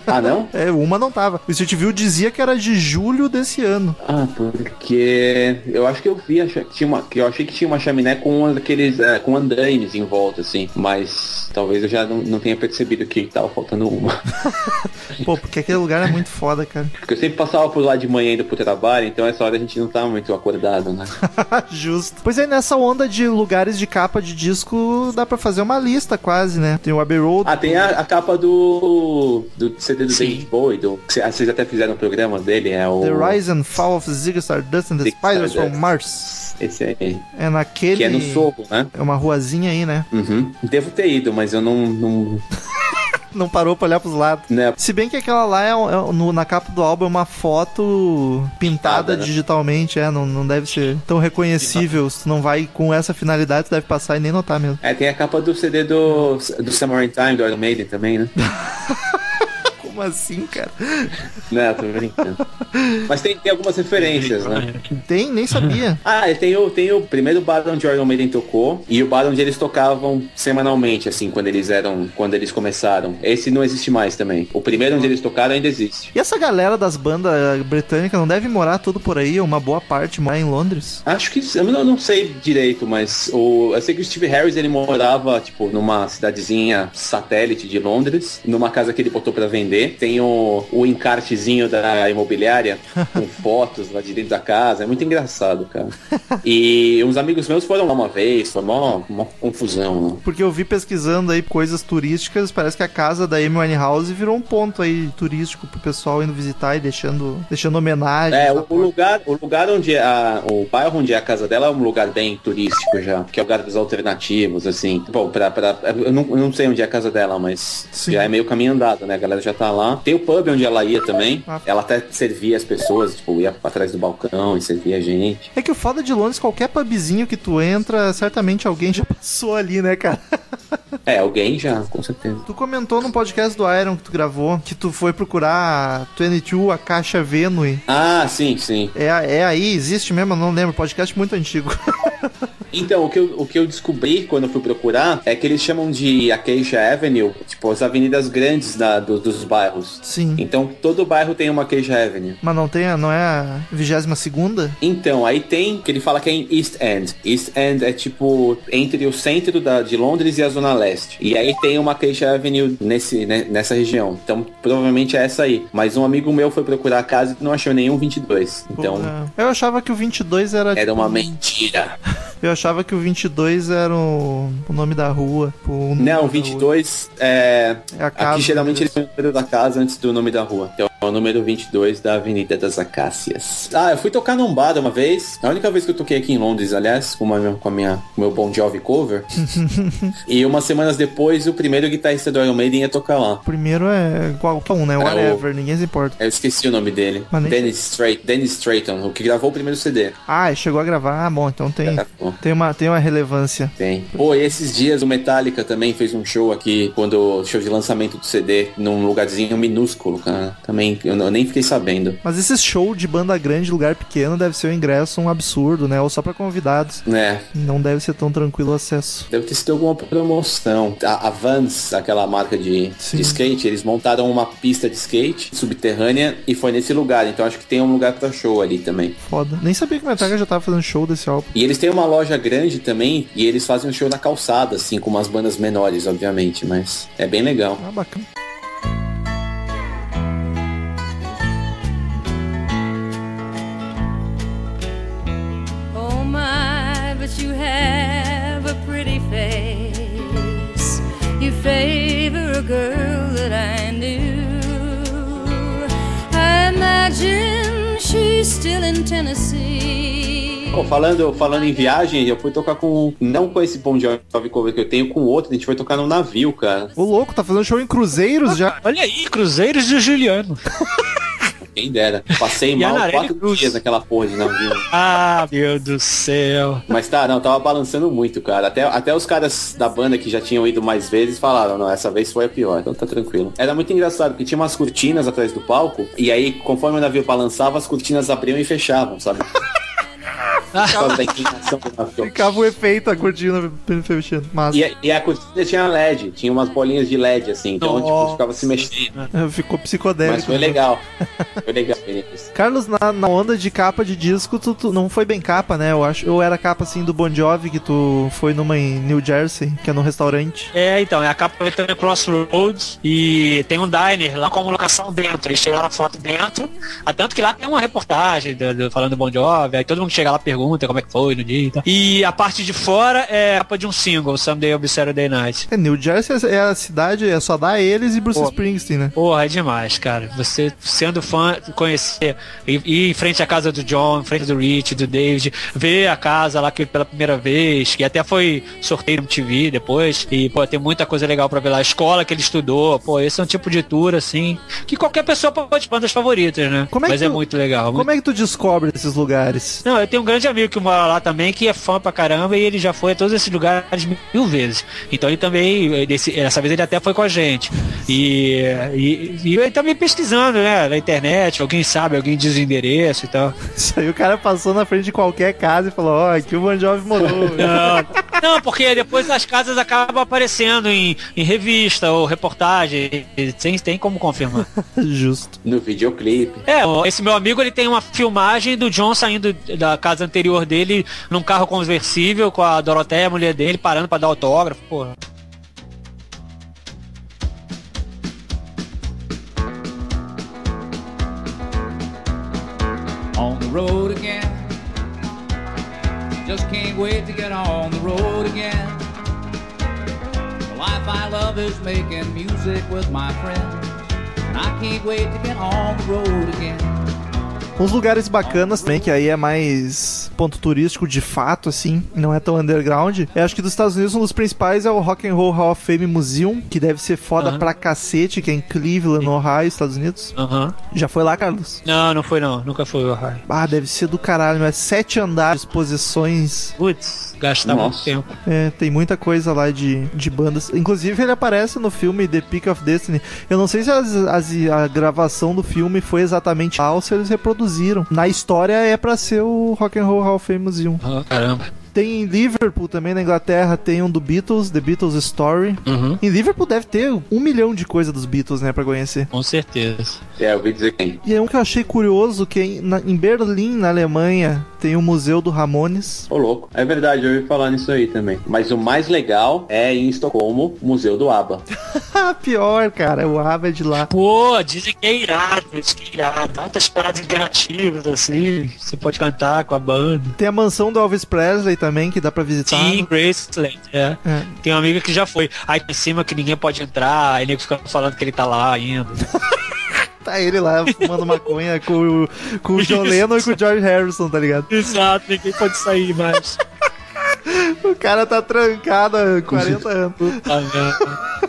Ah, não? <laughs> É, uma não tava. O Street View dizia que era de julho desse ano. Ah, porque eu acho que eu vi, tinha uma, que eu achei que tinha uma chaminé com aqueles, é, com andaimes em volta, assim, mas talvez eu já não, não tenha percebido que tava faltando uma. <laughs> Pô, porque aquele lugar é muito foda, cara. Porque eu sempre passava por lá de manhã indo pro trabalho, então essa hora a gente não tá muito acordado, né? <laughs> Justo. Pois aí, nessa onda de lugares de capa de disco, dá pra fazer uma lista quase, né? Tem o Abbey Road. Ah, tem a, a capa do, do CD do Sim. David Bowie, do, ah, vocês até fizeram um programa dele, é o... The Rise and Fall of Ziggy Stardust and the Ziggy Spiders from Stardust. Mars. Esse aí, É naquele... que é no Sorro, né? É uma ruazinha aí, né? Uhum. Devo ter ido, mas eu não... não <laughs> Não parou pra olhar pros lados. né? Se bem que aquela lá, é, é- no- na capa do álbum, é uma foto pintada Pintada, né? digitalmente, é, não, não deve ser tão reconhecível. Se tu não vai com essa finalidade, tu deve passar e nem notar mesmo. É, tem a capa do CD do, do Summer in Time, do Iron Maiden também, né? <laughs> Como assim, cara? Não, tô brincando. Mas tem, tem algumas referências, né? Tem? Nem sabia. <laughs> Ah, tem o, tem o primeiro bar onde o Iron Maiden tocou e o bar onde eles tocavam semanalmente, assim, quando eles eram, quando eles começaram. Esse não existe mais também. O primeiro onde eles tocaram ainda existe. E essa galera das bandas britânicas não deve morar tudo por aí, uma boa parte mora em Londres? Acho que, eu não, não sei direito, mas o, eu sei que o Steve Harris, ele morava, tipo, numa cidadezinha satélite de Londres, numa casa que ele botou pra vender. Tem o, o encartezinho da imobiliária <laughs> com fotos lá de dentro da casa. É muito engraçado, cara. E uns amigos meus foram lá uma vez, foi mó, mó confusão, né? Porque eu vi pesquisando aí coisas turísticas, parece que a casa da Amy Winehouse virou um ponto aí turístico pro pessoal indo visitar e deixando, deixando homenagem. É, o, o lugar, o lugar onde é a, o bairro onde é a casa dela é um lugar bem turístico já, que é o lugar dos alternativos, assim. Bom, pra, pra, eu, não, eu não sei onde é a casa dela, mas Sim. já é meio caminho andado, né? A galera já tá lá. Tem o pub onde ela ia também. Ah. Ela até servia as pessoas, tipo, ia atrás do balcão e servia a gente. É que o foda de Londres, qualquer pubzinho que tu entra, certamente alguém já <laughs> passou ali, né, cara? <laughs> É, alguém já, com certeza. Tu comentou no podcast do Iron que tu gravou que tu foi procurar 22, a caixa Venue. Ah, sim, sim. É, é aí, existe mesmo? Eu não lembro, podcast muito antigo. <laughs> Então, o que, eu, o que eu descobri quando eu fui procurar é que eles chamam de Acacia Avenue, tipo, as avenidas grandes da, do- dos bairros. Sim. Então, todo bairro tem uma Acacia Avenue. Mas não tem, não é a 22 segunda? Então, aí tem que ele fala que é em East End. East End é tipo entre o centro da, de Londres e a zona leste. E aí tem uma Acacia Avenue nesse, né, nessa região. Então, provavelmente é essa aí. Mas um amigo meu foi procurar a casa e não achou nenhum 22. Então, Porra. Eu achava que o 22 era. era uma tipo, mentira. <laughs> Eu achava que o 22 era o, o nome da rua. o Não, rua. 22 é... É a casa. Aqui geralmente ele do põe o número da casa antes do nome da rua. Então é o número 22 da Avenida das Acácias. Ah, eu fui tocar num bar uma vez. A única vez que eu toquei aqui em Londres, aliás, com, uma, com a minha, com o meu Bon Jovi cover. <laughs> e umas semanas depois, o primeiro guitarrista do Iron Maiden ia tocar lá. O primeiro é qualquer um, né? o- Whatever, ninguém se importa. Eu esqueci o nome dele. Mas nem- Dennis, Strait, Dennis Strayton, o que gravou o primeiro CD. Ah, chegou a gravar. Ah, bom, então tem, Gravou. tem, uma, tem uma relevância. Tem. Pô, e esses dias o Metallica também fez um show aqui, quando show de lançamento do CD, num lugarzinho minúsculo, cara. Também, eu, eu nem fiquei sabendo. Mas esse show de banda grande, lugar pequeno, deve ser o ingresso um absurdo, né? Ou só pra convidados. Né, Não deve ser tão tranquilo o acesso. Deve ter sido alguma promoção. A, a Vans, aquela marca de, de skate, eles montaram uma pista de skate subterrânea e foi nesse lugar. Então acho que tem um lugar pra show ali também. Foda. Nem sabia que o Metallica já tava fazendo show desse álbum. E eles têm uma loja grande também e eles fazem um show na calçada, assim, com umas bandas menores, obviamente, mas é bem legal. Ah, bacana. But you have a pretty face. You favor a girl that I knew. I imagine she's still in Tennessee. Pô, falando, falando em viagem, eu fui tocar com. Não com esse Bon Jovi cover que eu tenho, com outro. A gente foi tocar num navio, cara. O louco, tá fazendo show em cruzeiros já. Olha aí, Cruzeiros de Juliano. <laughs> Quem dera. Passei <laughs> mal quatro Cruz. dias naquela porra de navio. Ah, meu do céu. Mas tá, não, tava balançando muito, cara. Até, até os caras da banda que já tinham ido mais vezes falaram, não, essa vez foi a pior, então tá tranquilo. Era muito engraçado, porque tinha umas cortinas atrás do palco, e aí, conforme o navio balançava, as cortinas abriam e fechavam, sabe? <laughs> Por causa da inclinação do navio. Ficava o efeito, a cortina fechando. Mas E, a- e a cortina tinha LED, tinha umas bolinhas de LED, assim, então, tipo, ficava se mexendo. ficou psicodélico. Mas foi legal. <laughs> Foi legal. Carlos, na, na onda de capa de disco, tu, tu- não foi bem capa, né? Eu acho. Ou era capa assim do Bon Jovi que tu foi numa em New Jersey, que é num restaurante. É, então, é a capa também Crossroads e tem um diner lá com a locação dentro. Eles tiraram a foto dentro, a tanto que lá tem uma reportagem do, do- falando do Bon Jovi, aí todo mundo chega lá e pergunta como é que foi no dia e tal. E a parte de fora é a capa de um single, Someday of Saturday Night. É, New Jersey é a cidade, é só dar eles e Bruce Pô. Springsteen, né? Porra, é demais, cara. Você sendo fã, conhecer, ir em frente à casa do John, em frente do Rich, do David, ver a casa lá que pela primeira vez, que até foi sorteio no TV depois, e pô, tem muita coisa legal pra ver lá. A escola que ele estudou, pô, esse é um tipo de tour, assim, que qualquer pessoa pode bandas favoritas, né? Como é Mas é tu- muito legal. Como é que tu descobre esses lugares? Não, eu tenho um grande amigo que mora lá também, que é fã pra caramba, e ele já foi a todos esses lugares mil vezes. Então ele também, desse- dessa vez ele até foi com a gente. E, e, e ele também pesquisando, né, na internet, alguém sabe, alguém diz o endereço e tal. Isso aí o cara passou na frente de qualquer casa e falou, ó, aqui o Bon Jovi morou. <laughs> Não, não, porque depois as casas acabam aparecendo em, em revista ou reportagem, tem, tem como confirmar. <laughs> Justo. No videoclipe. É, esse meu amigo ele tem uma filmagem do John saindo da casa anterior dele num carro conversível com a Doroteia, a mulher dele, parando pra dar autógrafo, porra. on the road again. Just can't wait to get on the road again. The life I love is making music with my friends. And I can't wait to get on the road again. Uns lugares bacanas também, que aí é mais ponto turístico de fato, assim, não é tão underground. Eu acho que dos Estados Unidos um dos principais é o Rock and Roll Hall of Fame Museum, que deve ser foda pra cacete, que é em Cleveland, no Ohio, Estados Unidos. Aham. Já foi lá, Carlos? Não, não foi não. Nunca foi o raio. Ah, deve ser do caralho, é sete andares, exposições. Putz, gastar muito Nossa. tempo. É, tem muita coisa lá de, de bandas. Inclusive, ele aparece no filme The Peak of Destiny. Eu não sei se as- as- a gravação do filme foi exatamente lá ou se eles reproduziram. Na história é pra ser o Rock and Roll Hall of Fame Museum. Ah, caramba. Tem em Liverpool também, na Inglaterra, tem um do Beatles, The Beatles Story. Uhum. Em Liverpool deve ter um milhão de coisa dos Beatles, né, pra conhecer. Com certeza. É, eu ouvi dizer quem. E é um que eu achei curioso, que em, na- em Berlim, na Alemanha, tem o Museu do Ramones. Ô, louco. É verdade, eu ouvi falar nisso aí também. Mas o mais legal é em Estocolmo, Museu do ABBA. <laughs> Pior, cara, o ABBA é de lá. Pô, dizem que é irado, dizem que é irado. Tantas paradas interativas assim. Você pode cantar com a banda. Tem a mansão do Elvis Presley também, que dá pra visitar. Sim, Graceland, é. É. Tem uma amiga que já foi. Aí em cima que ninguém pode entrar, aí nego fica falando que ele tá lá ainda. <laughs> Tá ele lá fumando maconha com, o- com o John Lennon e com o George Harrison, tá ligado? Exato, ninguém pode sair mais. <laughs> O cara tá trancado há <laughs> 40 anos. Ah.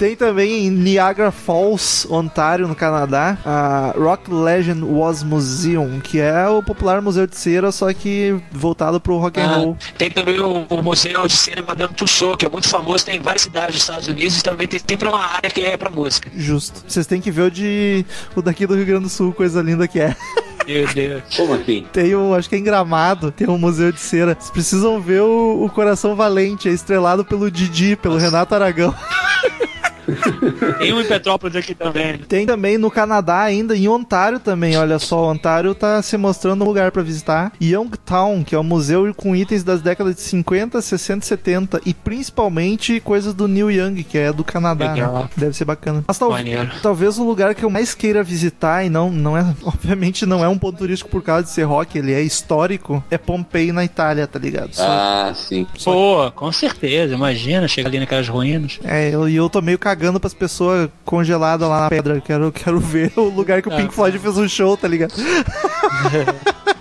Tem também em Niagara Falls, Ontário, no Canadá, a Rock Legend Was Museum, que é o popular museu de cera, só que voltado pro rock and Ah, roll. tem também o, o Museu de Cena Madame Tussauds, que é muito famoso, tem em várias cidades dos Estados Unidos e também tem sempre uma área que é pra música. Justo. Vocês têm que ver o de o daqui do Rio Grande do Sul, coisa linda que é. <laughs> Meu Deus. Como assim? Tem um, acho que é em Gramado, tem um museu de cera. Vocês precisam ver o, o Coração Valente, é estrelado pelo Didi, pelo Renato Aragão. <laughs> <laughs> Tem um em Petrópolis aqui também. Tem também no Canadá ainda, em Ontário também, olha só, Ontário tá se mostrando um lugar pra visitar. Youngtown, que é um museu com itens das décadas de 50, 60 e 70 e principalmente coisas do Neil Young, que é do Canadá. Né? Deve ser bacana. Mas tal- talvez o lugar que eu mais queira visitar e não não é, <laughs> obviamente não é um ponto turístico por causa de ser rock, ele é histórico, é Pompeii na Itália, tá ligado? Só- Ah, sim. Pô, com certeza, imagina, chega ali naquelas ruínas. É, eu- e eu, tô meio cagando pras pessoas congeladas lá na pedra. Quero, quero ver o lugar que o Ah, Pink Floyd fez um show, tá ligado? <laughs>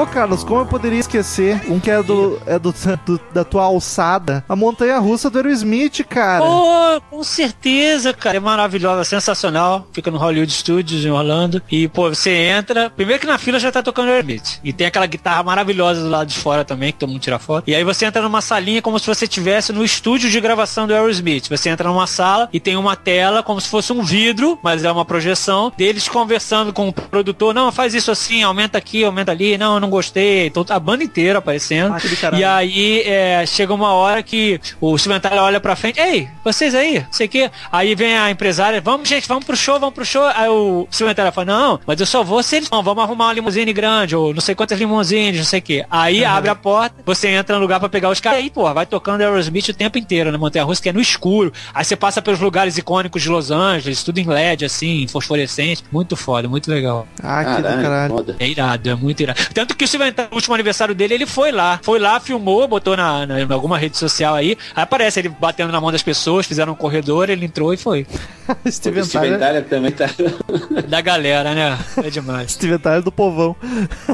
Ô Carlos, como eu poderia esquecer um que é do, é do, do- da tua alçada? A montanha russa do Aerosmith, cara. Pô, com certeza, cara. É maravilhosa, sensacional. Fica no Hollywood Studios em Orlando. E, pô, você entra. Primeiro que na fila já tá tocando Aerosmith. E tem aquela guitarra maravilhosa do lado de fora também, que todo mundo tira foto. E aí você entra numa salinha como se você estivesse no estúdio de gravação do Aerosmith. Você entra numa sala e tem uma tela como se fosse um vidro, mas é uma projeção deles conversando com o produtor. Não, faz isso assim, aumenta aqui, aumenta ali. Não, eu não gostei. Então a banda inteira aparecendo. Ah, que caralho. E aí é, chega uma hora que o Tyler olha pra frente, ei, vocês aí, não sei o quê. Aí vem a empresária, vamos gente, vamos pro show, vamos pro show. Aí o Tyler fala, não, mas eu só vou se eles vão, vamos arrumar uma limusine grande, ou não sei quantas limusines, não sei o quê. Aí abre a porta, você entra no lugar pra pegar os caras, aí, pô, vai tocando Aerosmith o tempo inteiro na Montanha Russa, que é no escuro. Aí você passa pelos lugares icônicos de Los Angeles, tudo em LED, assim, fosforescente. Muito foda, muito legal. Ah, que do caralho. foda. É irado, é muito irado. Tanto que o Steven Tyler, no último aniversário dele, ele foi lá. Foi lá, filmou, botou na, na- em alguma rede social aí. Aí aparece ele batendo na mão das pessoas, fizeram um corredor, ele entrou e foi. <laughs> Steven O Steven Tyler. Tyler também tá. Da galera, né? É demais. Steven Tyler do povão.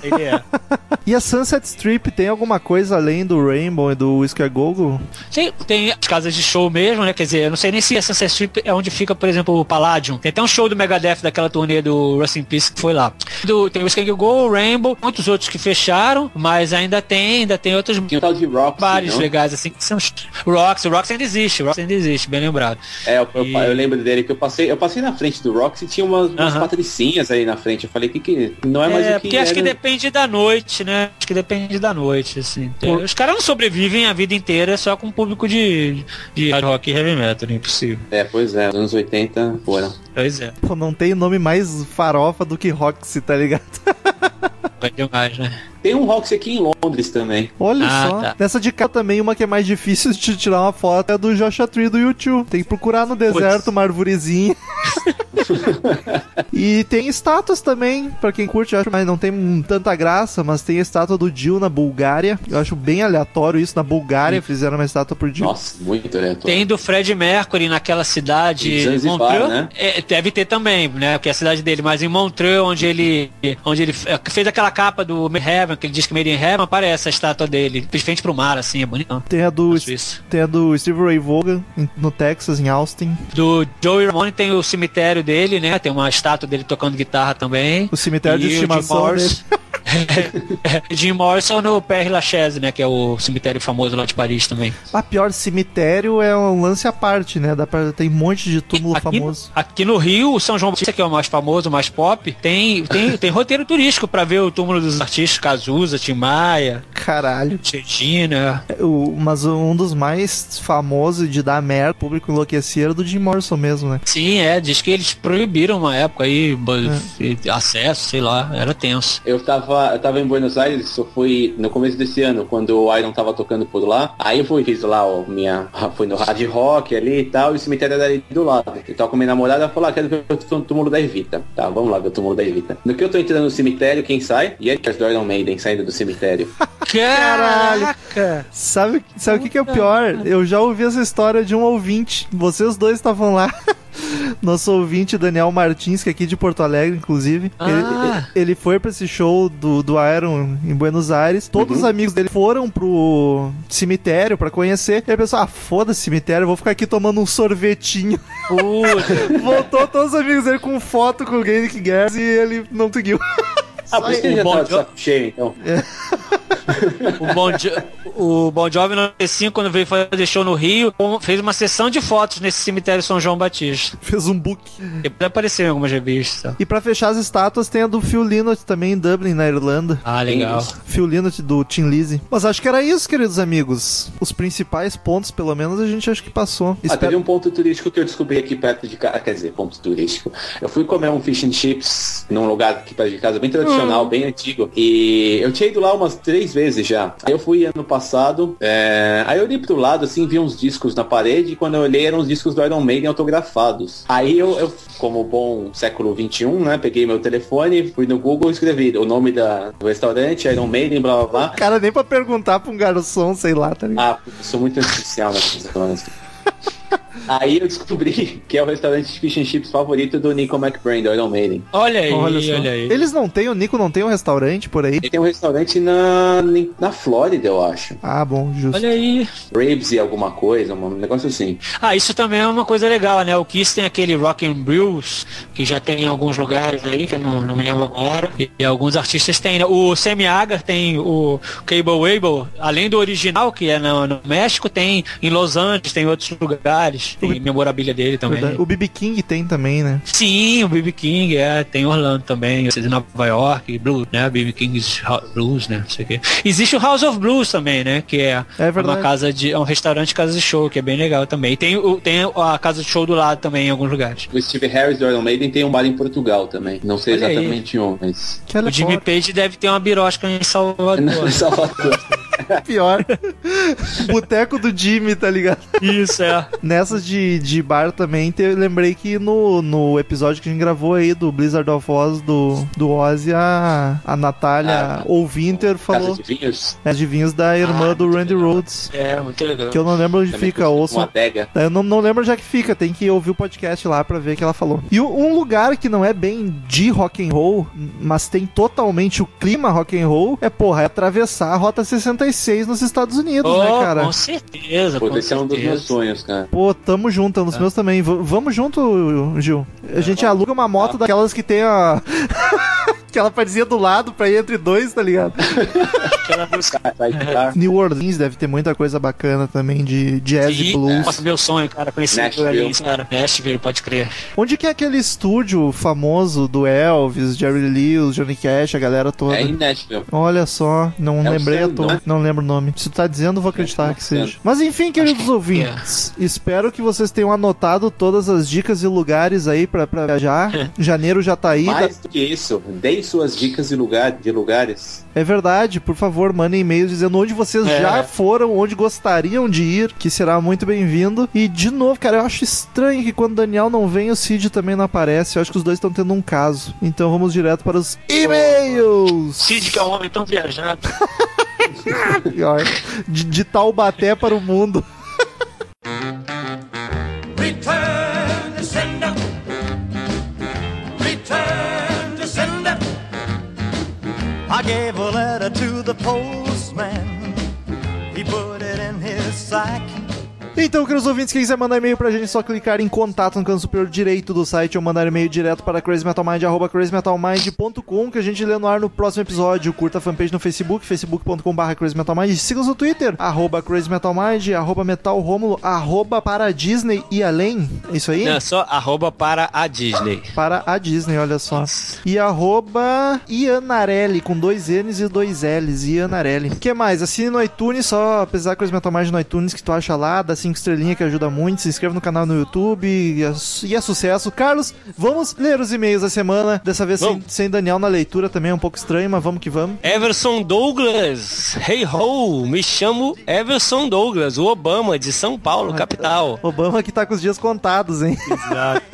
Ele é. <laughs> E a Sunset Strip tem alguma coisa além do Rainbow e do Whiskey a Go-Go? Tem, tem as casas de show mesmo, né? Quer dizer, eu não sei nem se a Sunset Strip é onde fica, por exemplo, o Palladium. Tem até um show do Megadeth daquela turnê do Rust in Peace que foi lá. Do, tem o Skag Go, o Rainbow, muitos outros que fecharam, mas ainda tem, ainda tem outros um tal de Roxy, bares não? legais assim que são o Rox, o Rox ainda existe, o Rox ainda existe, bem lembrado. É, eu, E- eu lembro dele que eu passei, eu passei na frente do Roxy e tinha umas, umas Aham. patricinhas aí na frente. Eu falei que, que não é mais É, o que porque acho que era- depende da noite, né? Acho que depende da noite, assim. Os caras não sobrevivem a vida inteira só com público de, de hard rock e heavy metal, é impossível. É, pois é, nos anos 80 foram. Pois é, Pô, não tem nome mais farofa do que Roxy, tá ligado? <laughs> é demais, né? Tem um Roxy aqui em Londres também. Olha Ah, só. tá. Nessa de cá também, uma que é mais difícil de tirar uma foto é do Joshua Tree do YouTube. Tem que procurar no deserto uma arvorezinha. <laughs> e tem estátuas também, pra quem curte, eu acho, mas não tem tanta graça, mas tem a estátua do Jill na Bulgária. Eu acho bem aleatório isso, na Bulgária fizeram uma estátua por Jill. Nossa, muito aleatório. Tem do Fred Mercury naquela cidade Zanzibar, Montreux, né? é, deve ter também, né? Porque é a cidade dele, mas em Montreux, onde ele, onde ele é, fez aquela capa do Made in Heaven, que ele diz que Made in Heaven, aparece a estátua dele, de frente pro mar, assim, é bonitão. Tem a do, tem a do Steve Ray Vaughan no Texas, em Austin. Do Joey Ramone tem o cemitério dele, né? Tem uma estátua dele tocando guitarra também. O cemitério de E o Jim estimação É, <laughs> <laughs> Jim Morrison no Père Lachaise, né? Que é o cemitério famoso lá de Paris também. A pior cemitério é um lance à parte, né? Dá pra, tem um monte de túmulo Aqui, famoso. aqui no Rio, o São João Batista, que é o mais famoso, o mais pop, tem, tem, tem roteiro turístico pra ver o túmulo dos artistas Cazuza, Tim Maia, Caralho. Cedina. O, mas um dos mais famosos de dar merda, o público enlouquecer, era do Jim Morrison mesmo, né? Sim, é, diz que eles proibiram uma época aí, bo- acesso, sei lá, era tenso. Eu tava, eu tava em Buenos Aires, eu fui no começo desse ano, quando o Iron tava tocando por lá. Aí eu fui, fiz lá, ó, minha. <laughs> Fui no hard rock ali e tal, e o cemitério era ali do lado. Eu tava com minha namorada, ela falou, ah, quero ver o túmulo da Evita. Tá, vamos lá ver o túmulo da Evita. No que eu tô entrando no cemitério, quem sai? E aí, do Iron Maiden saindo do cemitério. <laughs> Caraca! Sabe, sabe o que, que é o pior? Eu já ouvi essa história de um ouvinte. Vocês dois estavam lá. <laughs> Nosso ouvinte Daniel Martins, que é aqui de Porto Alegre, inclusive. Ah. Ele, ele foi pra esse show do, do Iron em Buenos Aires. Todos os amigos dele foram pro cemitério pra conhecer. E ele pensou: ah, foda-se cemitério, vou ficar aqui tomando um sorvetinho. <laughs> Voltou todos os amigos dele com foto com o Gaelic Gas e ele não seguiu. Ah, por isso que ele o já de saco cheio, então. <laughs> O Bon, jo o bon Jovi no 95, quando veio fazer show no Rio, fez uma sessão de fotos nesse cemitério São João Batista. Fez um book. Depois apareceu em algumas revistas. tá? E pra fechar as estátuas tem a do Phil Lynott também em Dublin, na Irlanda. Ah, legal. Phil Lynott do Tim Lizzy. Mas acho que era isso, queridos amigos. Os principais pontos, pelo menos, a gente acho que passou. Ah, Espero- teve um ponto turístico que eu descobri aqui perto de casa. Quer dizer, ponto turístico. Eu fui comer um fish and chips num lugar aqui perto de casa, bem tradicional, bem antigo. E eu tinha ido lá umas três vezes já. Aí eu fui ano passado. é, Aí eu olhei pro lado, assim, vi uns discos na parede. E quando eu olhei, eram os discos do Iron Maiden autografados. Aí eu, eu, como bom século XXI, né, peguei meu telefone, fui no Google e escrevi o nome da, do restaurante, Iron Maiden, blá blá blá. Cara, nem pra perguntar pra um garçom, sei lá, tá ligado? Ah, sou muito artificial nessas coisas. <laughs> Aí eu descobri <laughs> que é o restaurante de fish and chips favorito do Nico McBrain, do Iron Maiden. Olha aí, Olha olha, só. aí. Eles não têm, o Nico não tem um restaurante por aí? Ele tem um restaurante na, na Flórida, eu acho. Ah, bom, justo. Olha aí. Ribs e alguma coisa, um negócio assim. Ah, isso também é uma coisa legal, né? O Kiss tem aquele Rock and Brews, que já tem em alguns lugares aí, que eu não, não me lembro agora. E, e alguns artistas têm, né? O Sammy Hagar tem o Cable Wable, além do original, que é no, no México, tem em Los Angeles, tem em outros lugares. Tem memorabilia dele também. Verdade. O BB King tem também, né? Sim, o BB King, é, tem Orlando também, de Nova York, Blues, né? BB King's Blues, né? Não sei o quê. Existe o House of Blues também, né? Que é, É uma casa de. É um restaurante casa de show, que é bem legal também. E tem, o, tem a casa de show do lado também em alguns lugares. O Steve Harris do Iron Maiden tem um bar em Portugal também. Não sei Olha aí. exatamente onde, mas. Que O Jimmy Page deve ter uma birosca em Salvador. <laughs> Não, Salvador. <laughs> pior. Boteco do Jimmy, tá ligado? Isso, é. Nessas de, de bar também, te- eu lembrei que no, no episódio que a gente gravou aí do Blizzard of Oz, do, do Ozzy, a, a Natália Ah, ou Winter Casa falou de vinhos. as de vinhos da irmã Ah, do Randy legal. Rhodes. É, muito legal. Que eu não lembro onde Também fica, ouçam. Uma adega. Eu não, não lembro onde é que fica, tem que ouvir o podcast lá pra ver o que ela falou. E um- um lugar que não é bem de rock and roll, mas tem totalmente o clima rock and roll, é porra, é atravessar a Rota 66 nos Estados Unidos, Oh, né, cara? Com certeza, Pô, com esse é um dos certeza. meus sonhos, cara. Pô, tamo junto, é um dos meus também. V- vamos junto, Gil. A gente aluga uma moto daquelas que tem a. <laughs> Aquela partezinha do lado pra ir entre dois, tá ligado? <laughs> New Orleans deve ter muita coisa bacana também de jazz e E, blues. nossa, meu sonho, cara, conhecer Nashville. ali, cara. Nashville, pode crer. Onde que é aquele estúdio famoso do Elvis, Jerry Lewis, Johnny Cash, a galera toda? É em Nashville. Olha só, não É lembrei Sam, toa, né? não lembro o nome. Se tu tá dizendo, eu vou acreditar É, que é seja. Mas enfim, queridos que é. ouvintes, espero que vocês tenham anotado todas as dicas e lugares aí pra, pra viajar. <laughs> Janeiro já tá aí. Mais do que isso, deem suas dicas de, lugar, de lugares. É verdade, por favor, mandem e-mails dizendo onde vocês É. já foram, onde gostariam de ir, que será muito bem-vindo. E de novo, cara, eu acho estranho que quando o Daniel não vem, o Cid também não aparece. Eu acho que os dois estão tendo um caso. Então vamos direto para os e-mails. Cid, que é um homem tão viajado. <laughs> De, de Taubaté para o mundo. Gave a letter to the postman. Então, queridos ouvintes, quem quiser mandar e-mail pra gente, é só clicar em contato no canto superior direito do site ou mandar e-mail direto para crazymetalmind, arroba crazymetalmind.com, que a gente lê no ar no próximo episódio. Curta a fanpage no Facebook, facebook.com.br crazymetalmind. Siga-nos no Twitter, arroba crazymetalmind, arroba metalromulo, arroba para Disney e além. É isso aí? Não, só arroba para a Disney. Para a Disney, olha só. E arroba Ianarelli, com dois N's e dois L's, Ianarelli. O que mais? Assine no iTunes, só pesquisar Crazy Metal Mind no iTunes que tu acha lá, dá cinco estrelinhas que ajuda muito, se inscreva no canal no YouTube e é, e é sucesso. Carlos, vamos ler os e-mails da semana, dessa vez sem, sem Daniel na leitura também, é um pouco estranho, mas vamos que vamos. Everson Douglas, hey ho, me chamo Everson Douglas, o Obama de São Paulo, capital. <laughs> Obama que tá com os dias contados, hein?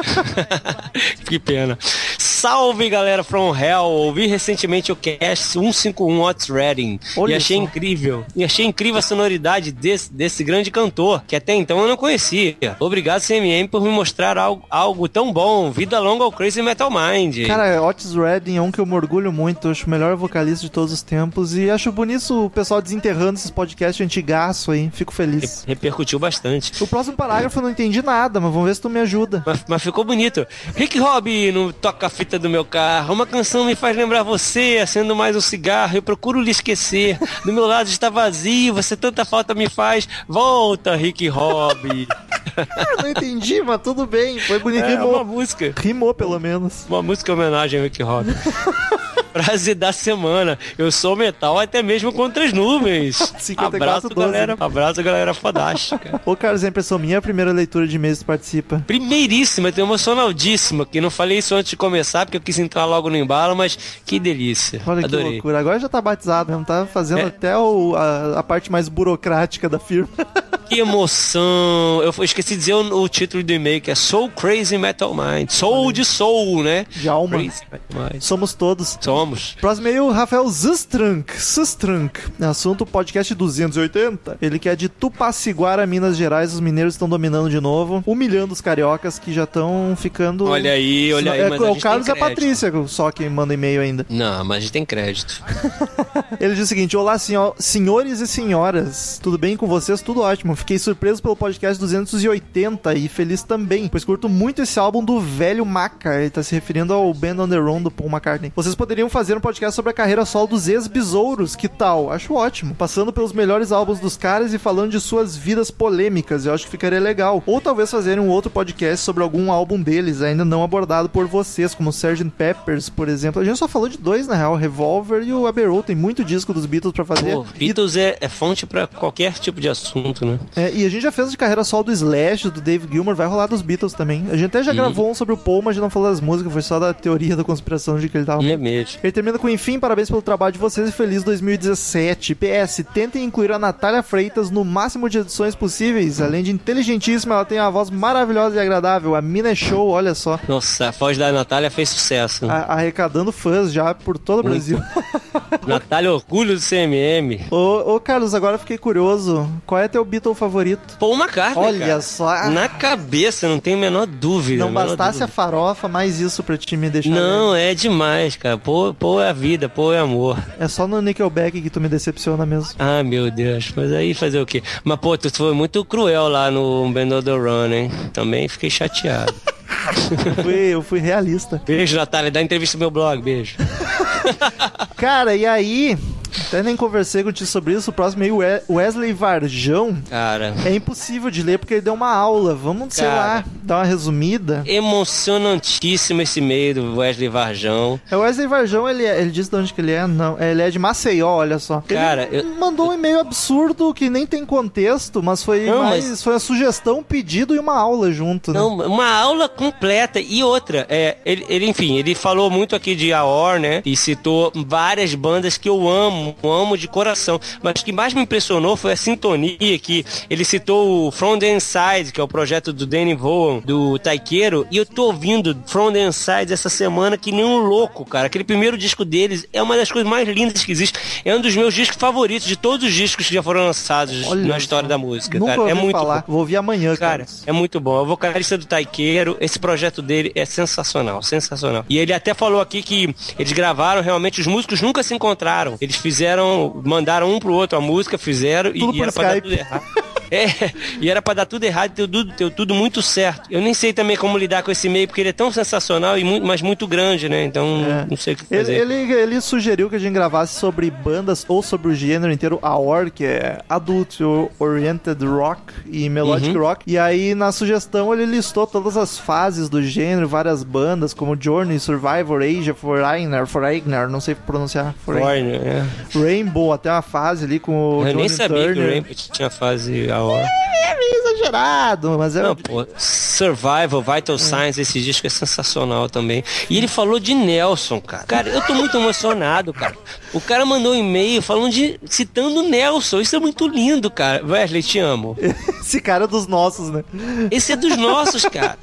<laughs> que pena. Salve galera from Hell, ouvi recentemente o cast 151 What's Reading Olha e achei só. incrível. E achei incrível a sonoridade desse, desse grande cantor, que até então eu não conhecia. Obrigado CMM por me mostrar algo, algo tão bom. Vida longa ao Crazy Metal Mind. Cara, Otis Redding é um que eu me orgulho muito, acho o melhor vocalista de todos os tempos e acho bonito o pessoal desenterrando esses podcasts antigaço aí, fico feliz. Repercutiu bastante. O próximo parágrafo eu não entendi nada, mas vamos ver se tu me ajuda. Mas, mas ficou bonito. Rick Robbie no Toca a Fita do meu carro. Uma canção me faz lembrar você, acendo mais um cigarro. Eu procuro lhe esquecer. Do meu lado está vazio, você tanta falta me faz. Volta, Rick Robbie. Eu <laughs> não entendi, mas tudo bem, foi bonito. É rimou. uma música. Rimou, pelo menos. Uma música em homenagem ao Rick Robbie. <laughs> Frase da semana. Eu sou metal até mesmo contra as nuvens. 54, abraço, 12. galera. Abraço, galera fodástica. <laughs> Ô, Carlos, é impressão minha, a primeira leitura de que tu participa. Primeiríssima, tô emocionadíssima, que não falei isso antes de começar, porque eu quis entrar logo no embalo, mas que delícia. Olha que Adorei. loucura. Agora já tá batizado mesmo, tá fazendo É. até o- a, a parte mais burocrática da firma. <laughs> Que emoção. Eu esqueci de dizer o, o título do e-mail, que é Soul Crazy Metal Mind. Soul de soul, né? De alma. Crazy Metal Mind. Somos todos. Somos. Próximo e-mail, Rafael Zustrank. Zustrank. Assunto podcast 280. Ele que é de Tupaciguara, Minas Gerais. Os mineiros estão dominando de novo, humilhando os cariocas que já estão ficando. Olha aí, olha aí, É, o Carlos e a. Patrícia, só quem manda e-mail ainda. Não, mas a gente tem crédito. <laughs> Ele diz o seguinte: Olá, senhor, senhores e senhoras. Tudo bem com vocês? Tudo ótimo. Fiquei surpreso pelo podcast 280 e feliz também, pois curto muito esse álbum do velho Maca. Ele tá se referindo ao Band on the Run do Paul McCartney. Vocês poderiam fazer um podcast sobre a carreira solo dos ex-besouros, que tal? Acho ótimo. Passando pelos melhores álbuns dos caras e falando de suas vidas polêmicas. Eu acho que ficaria legal. Ou talvez fazerem um outro podcast sobre algum álbum deles, ainda não abordado por vocês, como Sgt. Peppers, por exemplo. A gente só falou de dois, na real, Revolver e o Abbey Road. Tem muito disco dos Beatles pra fazer. Pô, E Beatles é, é fonte pra qualquer tipo de assunto, né? É, e a gente já fez de carreira solo do Slash, do Dave Gilmour, vai rolar dos Beatles também. A gente até já gravou um sobre o Paul, mas a gente não falou das músicas, foi só da teoria da conspiração de que ele tava. É mesmo. Ele termina com, enfim, parabéns pelo trabalho de vocês e feliz 2017. PS, tentem incluir a Natália Freitas no máximo de edições possíveis. Além de inteligentíssima, ela tem uma voz maravilhosa e agradável. A mina é show, olha só. Nossa, a voz da Natália fez sucesso. A- arrecadando fãs já por todo o Brasil. <laughs> Natália, orgulho do CMM. ô, ô, Carlos, agora fiquei curioso. Qual é teu Beatle favorito? Paul McCartney, Olha cara. só. Na cabeça, não tem a menor dúvida. Não a bastasse a dúvida. farofa, mais isso pra te me deixar. Não, é demais, cara. Pô, pô é a vida, pô é amor. É só no Nickelback que tu me decepciona mesmo. Ah, meu Deus. Mas aí fazer o quê? Mas, pô, tu foi muito cruel lá no Band of the Run, hein? Também fiquei chateado. Eu <laughs> fui, eu fui realista. Beijo, Natália. Dá entrevista no meu blog. Beijo. <laughs> Cara, e aí? Até nem conversei contigo sobre isso. O próximo aí, o We- Wesley Varjão. Cara, É impossível de ler porque ele deu uma aula. Vamos, sei Cara. lá, dar uma resumida. emocionantíssimo esse meio do Wesley Varjão. É, O Wesley Varjão, ele, é- ele disse de onde que ele é? Não, é, ele é de Maceió, olha só. Ele Cara, eu- mandou um e-mail absurdo que nem tem contexto, mas foi Não, mais, mas- foi uma sugestão, um pedido e uma aula junto, né? Não, uma aula completa. E outra, é, ele, ele, enfim, ele falou muito aqui de Aor, né? E citou várias bandas que eu amo, amo de coração. Mas o que mais me impressionou foi a sintonia que ele citou o From the Inside, que é o projeto do Danny Vaughan, do Taikeiro. E eu tô ouvindo From the Inside essa semana que nem um louco, cara. Aquele primeiro disco deles é uma das coisas mais lindas que existe. É um dos meus discos favoritos de todos os discos que já foram lançados Olha na história da música. Nunca cara. É muito falar. bom. Vou ouvir amanhã, Cara, Carlos. é muito bom. É o vocalista do Taikeiro, esse projeto dele é sensacional, sensacional. E ele até falou aqui que eles gravaram, realmente, os músicos nunca se encontraram. Eles fizeram, mandaram um pro outro a música, fizeram e, Tudo e por era pra dar Skype. tudo errado. <laughs> É, e era pra dar tudo errado, deu tudo, deu tudo muito certo. Eu nem sei também como lidar com esse meio, porque ele é tão sensacional, e muito, mas muito grande, né? Então, É. não sei o que Ele, fazer. ele, ele sugeriu que a gente gravasse sobre bandas ou sobre o gênero inteiro AOR, que é Adult Oriented Rock e Melodic Uhum. Rock. E aí, na sugestão, ele listou todas as fases do gênero, várias bandas, como Journey, Survivor, Asia, Foreigner, Foreigner, não sei pronunciar, Foreigner. Warner, é. Rainbow, até uma fase ali com o Eu nem Johnny sabia que o Turner. Rainbow tinha fase a hora. É exagerado, mas é... Não, pô, Survival, Vital Signs, esse disco é sensacional também. E ele falou de Nelson, cara. Cara, eu tô muito emocionado, cara. O cara mandou um e-mail falando de. citando Nelson. Isso é muito lindo, cara. Wesley, te amo. <laughs> Esse cara é dos nossos, né? Esse é dos nossos, cara.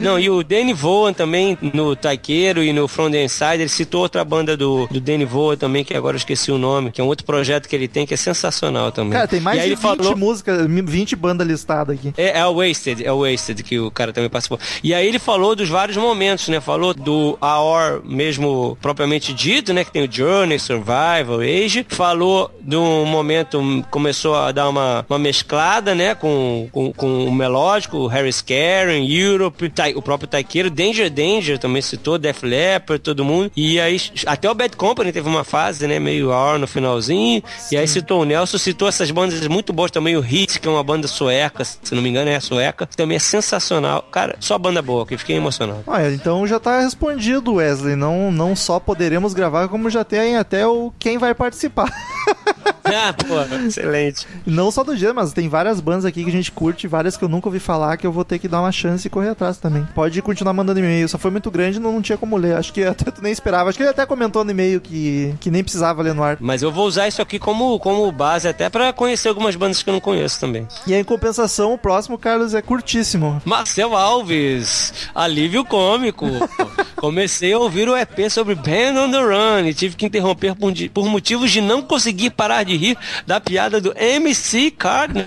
Não, e o Danny Vaughan também, no Taikeiro e no From the Inside, ele citou outra banda do, do Danny Vaughan também, que agora eu esqueci o nome, que é um outro projeto que ele tem, que é sensacional também. Cara, tem mais de ele 20 falou... músicas, 20 bandas listadas aqui. É, é o Wasted, é o Wasted que o cara também participou. E aí ele falou dos vários momentos, né? Falou do Aor mesmo propriamente dito, né? Que tem o Journey, Survival, Age. Falou do momento, hum, começou a dar uma, uma mesclada, né? Com, com, com o melódico, o Harris Karen, Europe, o próprio Taikeiro, Danger Danger também citou, Def Leppard, todo mundo. E aí, até o Bad Company teve uma fase, né? Meio Aor no finalzinho. E aí citou o Nelson, citou essas bandas muito boas também, o Hit, que é uma banda sueca, se não me engano é sueca, que também é sensacional. Cara, só banda boa, que fiquei emocionado. Olha, então já tá respondido, Wesley. Não, não só poderemos gravar, como já tem até o quem vai participar. <laughs> ah, pô, excelente. Não só do gênero, mas tem várias bandas aqui que a gente curte, várias que eu nunca ouvi falar, que eu vou ter que dar uma chance e correr atrás também. Pode continuar mandando e-mail, só foi muito grande não, não tinha como ler. Acho que <laughs> até tu nem esperava. Acho que ele até comentou no e-mail que, que nem precisava ler no ar. Mas eu vou usar isso aqui como, como base até pra conhecer algumas bandas que eu não conheço também. E aí, em compensação, o próximo, Carlos, é curtíssimo. Marcel Alves, alívio cômico. <laughs> Comecei a ouvir o EP sobre Band on the Run e tive que interromper por, por motivos de não conseguir parar de rir da piada do MC Carney.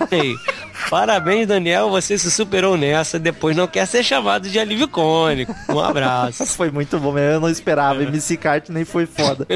Parabéns, Daniel, você se superou nessa, depois não quer ser chamado de alívio cômico. Um abraço. <laughs> Foi muito bom, eu não esperava. MC Kart nem foi foda.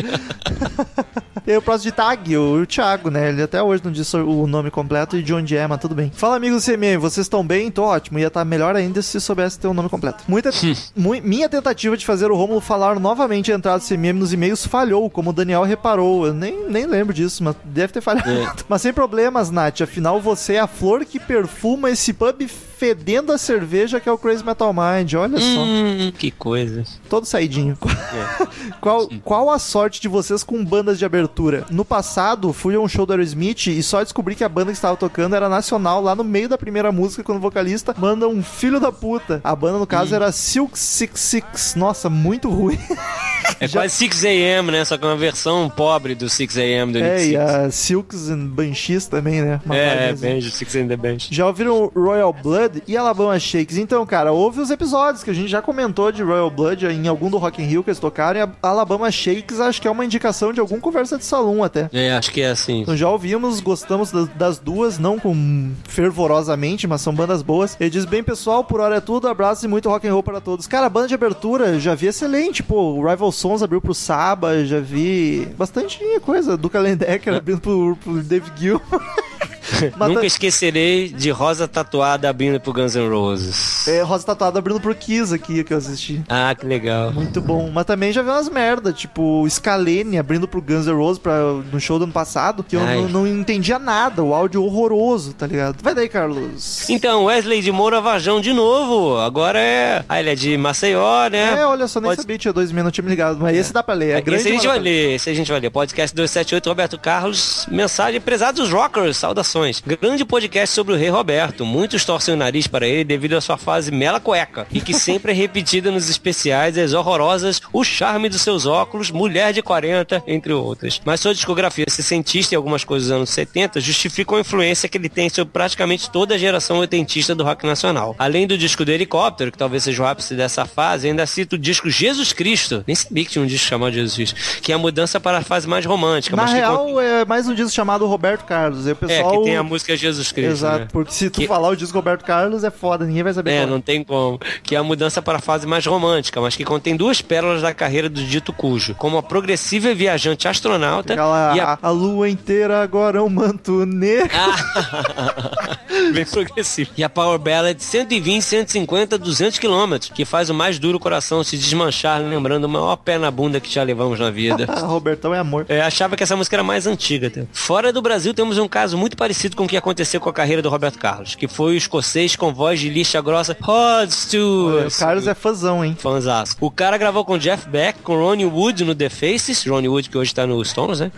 e aí, o próximo de tag, o, o Thiago, né? Ele até hoje não disse o nome completo e de onde é, mas tudo bem. Fala, amigos do CMM, vocês estão bem? Tô ótimo. Ia estar melhor ainda se soubesse ter o nome completo. Muita, <laughs> mui- minha tentativa de fazer o Romulo falar novamente a entrada do CMM nos e-mails falhou, como o Daniel reparou. Eu nem, nem lembro disso, mas deve ter falhado. <laughs> Mas sem problemas, Nath. Afinal, você é a flor que perfuma esse pub fedendo a cerveja que é o Crazy Metal Mind. Olha só. Hum, que coisa. Todo saidinho. <laughs> qual, qual a sorte de vocês com bandas de abertura? No passado, fui a um show do Aerosmith e só descobri que a banda que estava tocando era nacional, lá no meio da primeira música, quando o vocalista manda um filho da puta. A banda, no caso, era Silk Six Six. Nossa, muito ruim. <laughs> É quase 6 AM, né? Só que é uma versão pobre do 6 AM do Nick é, e a Silks and Banshees também, né? Uma É. Benji, Six and the Bench. Já ouviram Royal Blood e Alabama Shakes? Então, cara, houve os episódios que a gente já comentou de Royal Blood em algum do Rock in Rio que eles tocaram. E Alabama Shakes acho que é uma indicação de algum conversa de salão até. É, acho que é assim. Então já ouvimos, gostamos da- das duas, não com fervorosamente, mas são bandas boas. Ele diz bem, pessoal, por hora é tudo, abraços e muito rock and roll para todos. Cara, a banda de abertura já vi excelente, pô, o Rival Sons abriu pro Saba, já vi bastante coisa, do Calendecker abrindo pro, pro David Gill. <laughs> Mas Nunca tá- esquecerei de Rosa Tatuada abrindo pro Guns N' Roses. É, Rosa Tatuada abrindo pro Kiss aqui que eu assisti. Ah, que legal. Muito bom. Mas também já vi umas merda, tipo Scalene abrindo pro Guns N' Roses pra, no show do ano passado, que eu não, não entendia nada, o áudio horroroso, tá ligado? Vai daí, Carlos. Então, Wesley de Moura Vajão de novo. Agora é. Ah, ele é de Maceió, né? É, olha só, nem Pode- sabia tinha dois não tinha me ligado. Mas esse dá pra ler. É grande. esse a gente vai ler, esse a gente vai ler. Podcast 278, Roberto Carlos, mensagem, prezados rockers, saudações. Grande podcast sobre o Rei Roberto. Muitos torcem o nariz para ele devido à sua fase mela cueca. E que sempre é repetida nos especiais, as horrorosas, o charme dos seus óculos, mulher de 40, entre outras. Mas sua discografia sessentista e algumas coisas dos anos 70 justificam a influência que ele tem sobre praticamente toda a geração oitentista do rock nacional. Além do disco do Helicóptero, que talvez seja o ápice dessa fase, ainda cito o disco Jesus Cristo. Nem sabia que tinha um disco chamado Jesus Cristo. Que é a mudança para a fase mais romântica. Na mas que real, é mais um disco chamado Roberto Carlos. E o é, pessoal. que tem a música Jesus Cristo. Exato, né? porque se tu Que- falar o disco Roberto Carlos é foda, ninguém vai saber É, qual não tem como. Que é a mudança para a fase mais romântica, mas que contém duas pérolas da carreira do dito cujo, como a progressiva viajante astronauta Aquela, e a a... lua inteira agora é um manto negro. <laughs> Bem progressivo. E a Power Ballad 120, 150, 200 km, que faz o mais duro coração se desmanchar, lembrando o maior pé na bunda que já levamos na vida. <laughs> Robertão é amor. Eu achava que essa música era mais antiga. até. Fora do Brasil, temos um caso muito parecido com o que aconteceu com a carreira do Roberto Carlos, que foi o escocês com voz de lixa grossa Rod O Stewart. Carlos é fãzão, hein? Fãzaço. O cara gravou com Jeff Beck, com Ronnie Wood no The Faces, Ronnie Wood que hoje tá no Stones, né?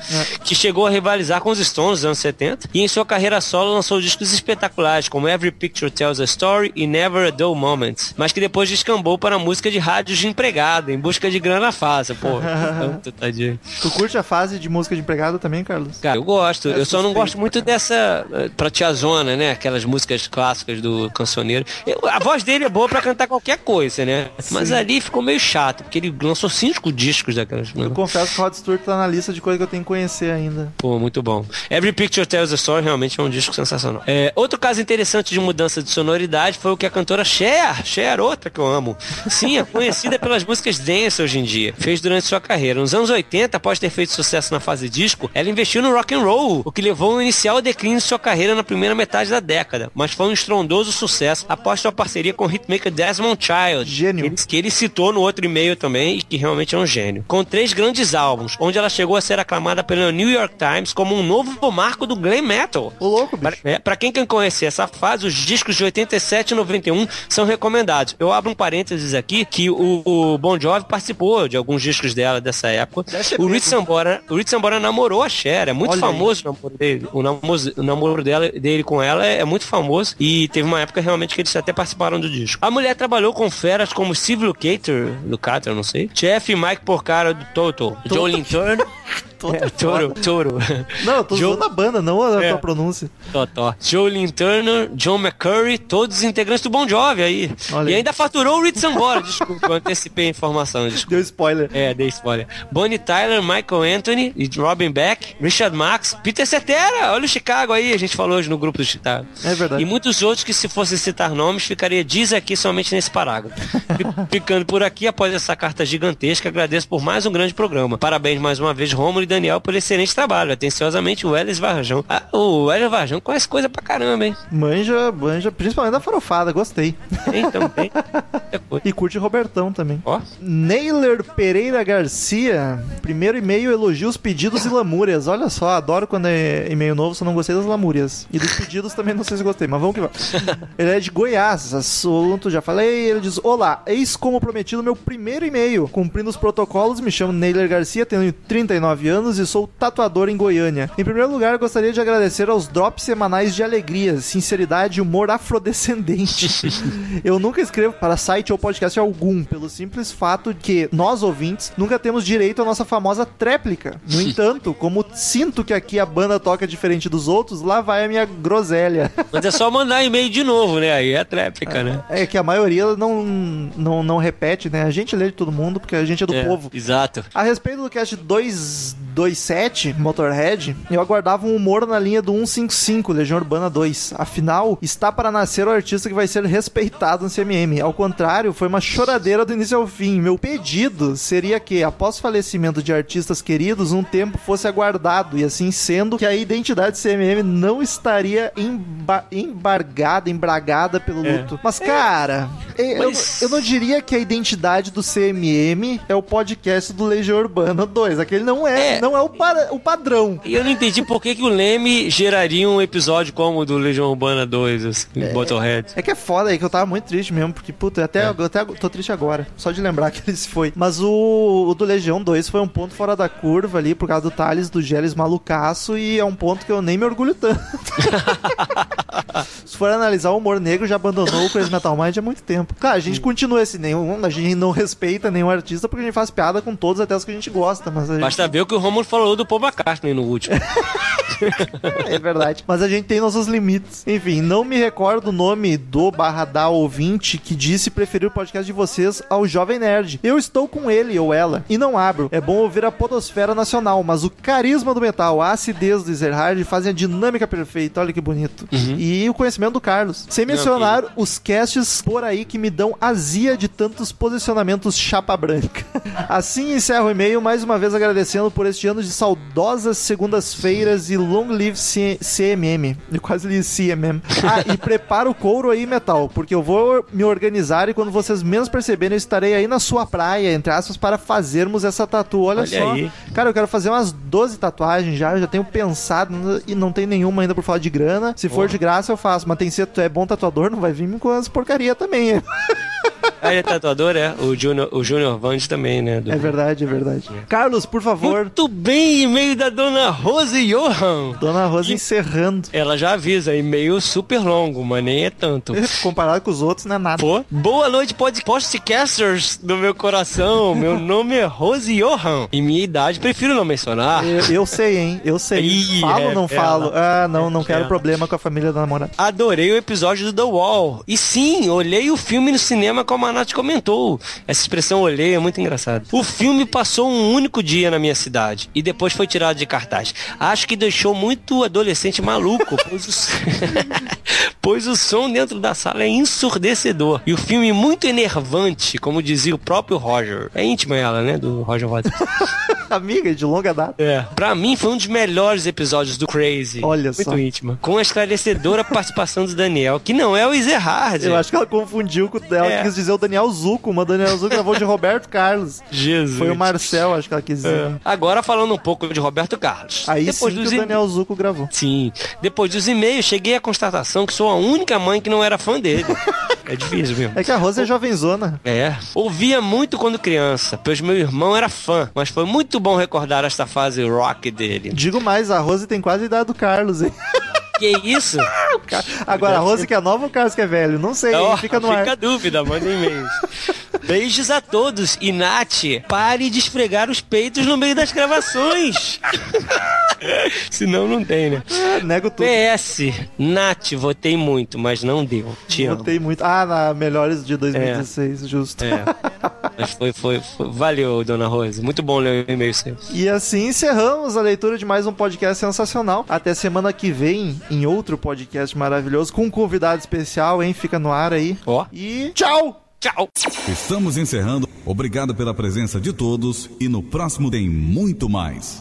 Que chegou a rivalizar com os Stones nos anos 70. E em sua carreira solo lançou discos espetaculares, como Every Picture Tells a Story e Never a Dull Moment. Mas que depois descambou para a música de rádios de empregado, em busca de grana fácil, pô. <laughs> Tanto, tadinho. Tu curte a fase de música de empregado também, Carlos? Cara, eu gosto. É eu só não gosto muito dessa eh, pra tiazona, né? Aquelas músicas clássicas do cancioneiro. Eu- a voz dele é boa pra cantar qualquer coisa, né? Mas ali ficou meio chato, porque ele lançou cinco discos daquelas. Eu confesso que o Rod Stewart tá na lista de coisa que eu tenho que conhecer ainda. Pô, muito bom. Every Picture Tells a Story realmente é um disco sensacional. É, outro caso interessante de mudança de sonoridade foi o que a cantora Cher, Cher, outra que eu amo, sim, é conhecida pelas músicas dance hoje em dia, fez durante sua carreira. Nos anos 80, após ter feito sucesso na fase disco, ela investiu no rock and roll, o que levou a um inicial declínio sua carreira na primeira metade da década, mas foi um estrondoso sucesso após sua parceria com o hitmaker Desmond Child. Gênio. Que ele, citou no outro e-mail também e que realmente é um gênio. Com três grandes álbuns, onde ela chegou a ser aclamada pelo New York Times como um novo marco do glam metal. Ô, louco, bicho. Pra, é, pra quem quer conhecer essa fase, os discos de 87 e 91 são recomendados. Eu abro um parênteses aqui que o, o Bon Jovi participou de alguns discos dela dessa época. O Rich Sambora, o Rich Sambora namorou a Cher, é muito Olha famoso o namoro dele. O namoro, o namoro dela, dele com ela é, é muito famoso e teve uma época realmente que eles até participaram do disco. A mulher trabalhou com feras como Steve Lukather, Lukather, não sei, Jeff e Mike Porcaro do Toto, Jolene Turner, <laughs> é, Toro, Toro. Não, eu tô <laughs> Joe- a banda, não a É. tua pronúncia. Totó. Jolene Turner, John McCurry, todos os integrantes do Bon Jovi aí. Olha e ainda faturou o Rich Sambora, desculpa, eu antecipei a informação, desculpa. Deu spoiler. É, dei spoiler. Bonnie Tyler, Michael Anthony, e Robin Beck, Richard Max, Peter Cetera, olha o Chicago aí, a gente falou hoje no grupo do Chicago. É verdade. E muitos outros que se fosse citar nomes, ficaria diz aqui somente nesse parágrafo. <laughs> Fi- Ficando por aqui após essa carta gigantesca, agradeço por mais um grande programa. Parabéns mais uma vez, Romulo e Daniel, pelo excelente trabalho. Atenciosamente, o Elis Varjão. Ah, o Elis Varjão conhece coisa pra caramba, hein? Manja, manja, principalmente da farofada, gostei. Também. É. E curte Robertão também. Ó, Neyler Pereira Garcia, primeiro e-mail elogia os pedidos e lamúrias. Olha só, adoro quando é e-mail novo, só não gostei das lamúrias. E dos pedidos também não sei se gostei, mas vamos que vamos. <laughs> Ele é de Goiás, assunto, já falei. Ele diz: Olá, eis como prometido meu primeiro e-mail. Cumprindo os protocolos, me chamo Neyler Garcia, tenho 39 anos e sou tatuador em Goiânia. Em primeiro lugar, gostaria de agradecer aos drops semanais de alegria, sinceridade e humor afrodescendente. <laughs> Eu nunca escrevo para site ou podcast algum, pelo simples fato de que nós, ouvintes, nunca temos direito à nossa famosa tréplica. No <laughs> entanto, como sinto que aqui a banda toca diferente dos outros, lá vai a minha groselha. mas é só mandar e-mail de novo, né? Aí é tréplica, né? É que a maioria não, não, não repete, né? A gente lê de todo mundo porque a gente é do É, povo. Exato. A respeito do cast 227, Motorhead, eu aguardava um humor na linha do 155, Legião Urbana 2. Afinal, está para nascer o artista que vai ser respeitado no CMM. Ao contrário, foi uma choradeira do início ao fim. Meu pedido seria que, após o falecimento de artistas queridos, um tempo fosse aguardado, e assim sendo, que a identidade do CMM não estaria emba embargada, embragada pelo luto. Mas, cara, eu, Mas- eu não diria que a identidade do CMM é o podcast do Legião Urbana 2. Aquele não é, É. não é o, para- o padrão. E eu não entendi por que, que o Leme geraria um episódio como o do Legião Urbana 2, assim, Motorhead. É que é foda aí, que eu tava muito triste mesmo, porque, puta, até, É. eu até tô triste agora, só de lembrar <laughs> que ele se foi. Mas o, o do Legião 2 foi um ponto fora da curva ali, por causa do Thales, do Geles malucaço, e é um ponto que eu nem me orgulho tanto. <laughs> se for analisar, o humor negro já abandonou o Crazy Metal Mind há muito tempo. Cara, a gente continua esse nenhum, a gente não respeita nenhum artista, porque a gente faz piada com todos, até os que a gente gosta, mas a gente... Basta ver o que o Romulo falou do Paul McCartney no último. <laughs> <laughs> É verdade. Mas a gente tem nossos limites. Enfim, não me recordo o nome do barra da ouvinte que disse preferir o podcast de vocês ao Jovem Nerd. Eu estou com ele ou ela e não abro. É bom ouvir a podosfera nacional, mas o carisma do metal, a acidez do Ezerhard fazem a dinâmica perfeita. Olha que bonito. E o conhecimento do Carlos. Sem mencionar os casts por aí que me dão azia de tantos posicionamentos chapa branca. <laughs> Assim encerro o e-mail, mais uma vez agradecendo por este ano de saudosas segundas-feiras e long live C- CMM. Eu quase li CMM. Ah, e prepara o couro aí, metal, porque eu vou me organizar e quando vocês menos perceberem, eu estarei aí na sua praia, entre aspas, para fazermos essa tatu. Olha, Olha só. aí. Cara, eu quero fazer umas 12 tatuagens já, eu já tenho pensado e não tem nenhuma ainda por falar de grana. Se for de graça, eu faço, mas tem que ser, tu é bom tatuador, não vai vir com as porcaria também. <laughs> Ah, ele é tatuador, é? O Junior, o Junior Vand também, né? do- É verdade, é verdade. Carlos, por favor. Muito bem, e-mail da dona Rose Johan. Dona Rosa E- encerrando. Ela já avisa, e-mail super longo, mas nem é tanto. <laughs> Comparado com os outros, não é nada. Pô, boa noite, pod- podcasters do meu coração. <laughs> Meu nome é Rose Johan. E minha idade, prefiro não mencionar. Eu, eu sei, hein? Eu sei. Ih, falo ou é, não falo? Ah, não, não quero É. problema com a família da namorada. Adorei o episódio do The Wall. E sim, olhei o filme no cinema como a Nath comentou. Essa expressão olhei é muito engraçado. O filme passou um único dia na minha cidade e depois foi tirado de cartaz. Acho que deixou muito adolescente maluco, pois o, <laughs> <laughs> pois o som dentro da sala é ensurdecedor. E o filme muito enervante, como dizia o próprio Roger. É íntima ela, né, do Roger Waters. <laughs> Amiga de longa data. É. Pra mim foi um dos melhores episódios do Crazy. Olha Muito só. íntima. Com a esclarecedora <laughs> participação do Daniel, que não é o Ezerhard. Eu acho que ela confundiu com ela É. quis dizer o Daniel Zuco, mas o Daniel Zuco gravou de Roberto Carlos. Jesus. Foi o Marcel, acho que ela quis dizer. É. Agora falando um pouco de Roberto Carlos. Aí Depois sim dos que o Daniel Zuco gravou. Sim. Depois dos e-mails, cheguei à constatação que sou única mãe que não era fã dele. <laughs> é difícil mesmo. É que a Rose é jovenzona. É. Ouvia muito quando criança, pois meu irmão era fã, mas foi muito bom recordar esta fase rock dele. Digo mais, a Rose tem quase a idade do Carlos, hein? <laughs> Que isso? <laughs> Agora, a Rose que é nova ou o Carlos que é velho? Não sei? Ó, fica no fica ar. a dúvida, manda e-mails. Beijos a todos. E Nath, pare de esfregar os peitos no meio das gravações. <laughs> Senão não tem, né? É, Nego tudo. PS, Nath, votei muito, mas não deu. Te amo. Botei muito. Ah, na Melhores de 2016, justo. É. Mas foi, foi, foi- Valeu, dona Rose. Muito bom ler o e-mail seu. E assim encerramos a leitura de mais um podcast sensacional. Até semana que vem, em outro podcast maravilhoso, com um convidado especial, hein? Fica no ar aí. Ó. E tchau! Tchau. Estamos encerrando. Obrigado pela presença de todos e no próximo tem muito mais.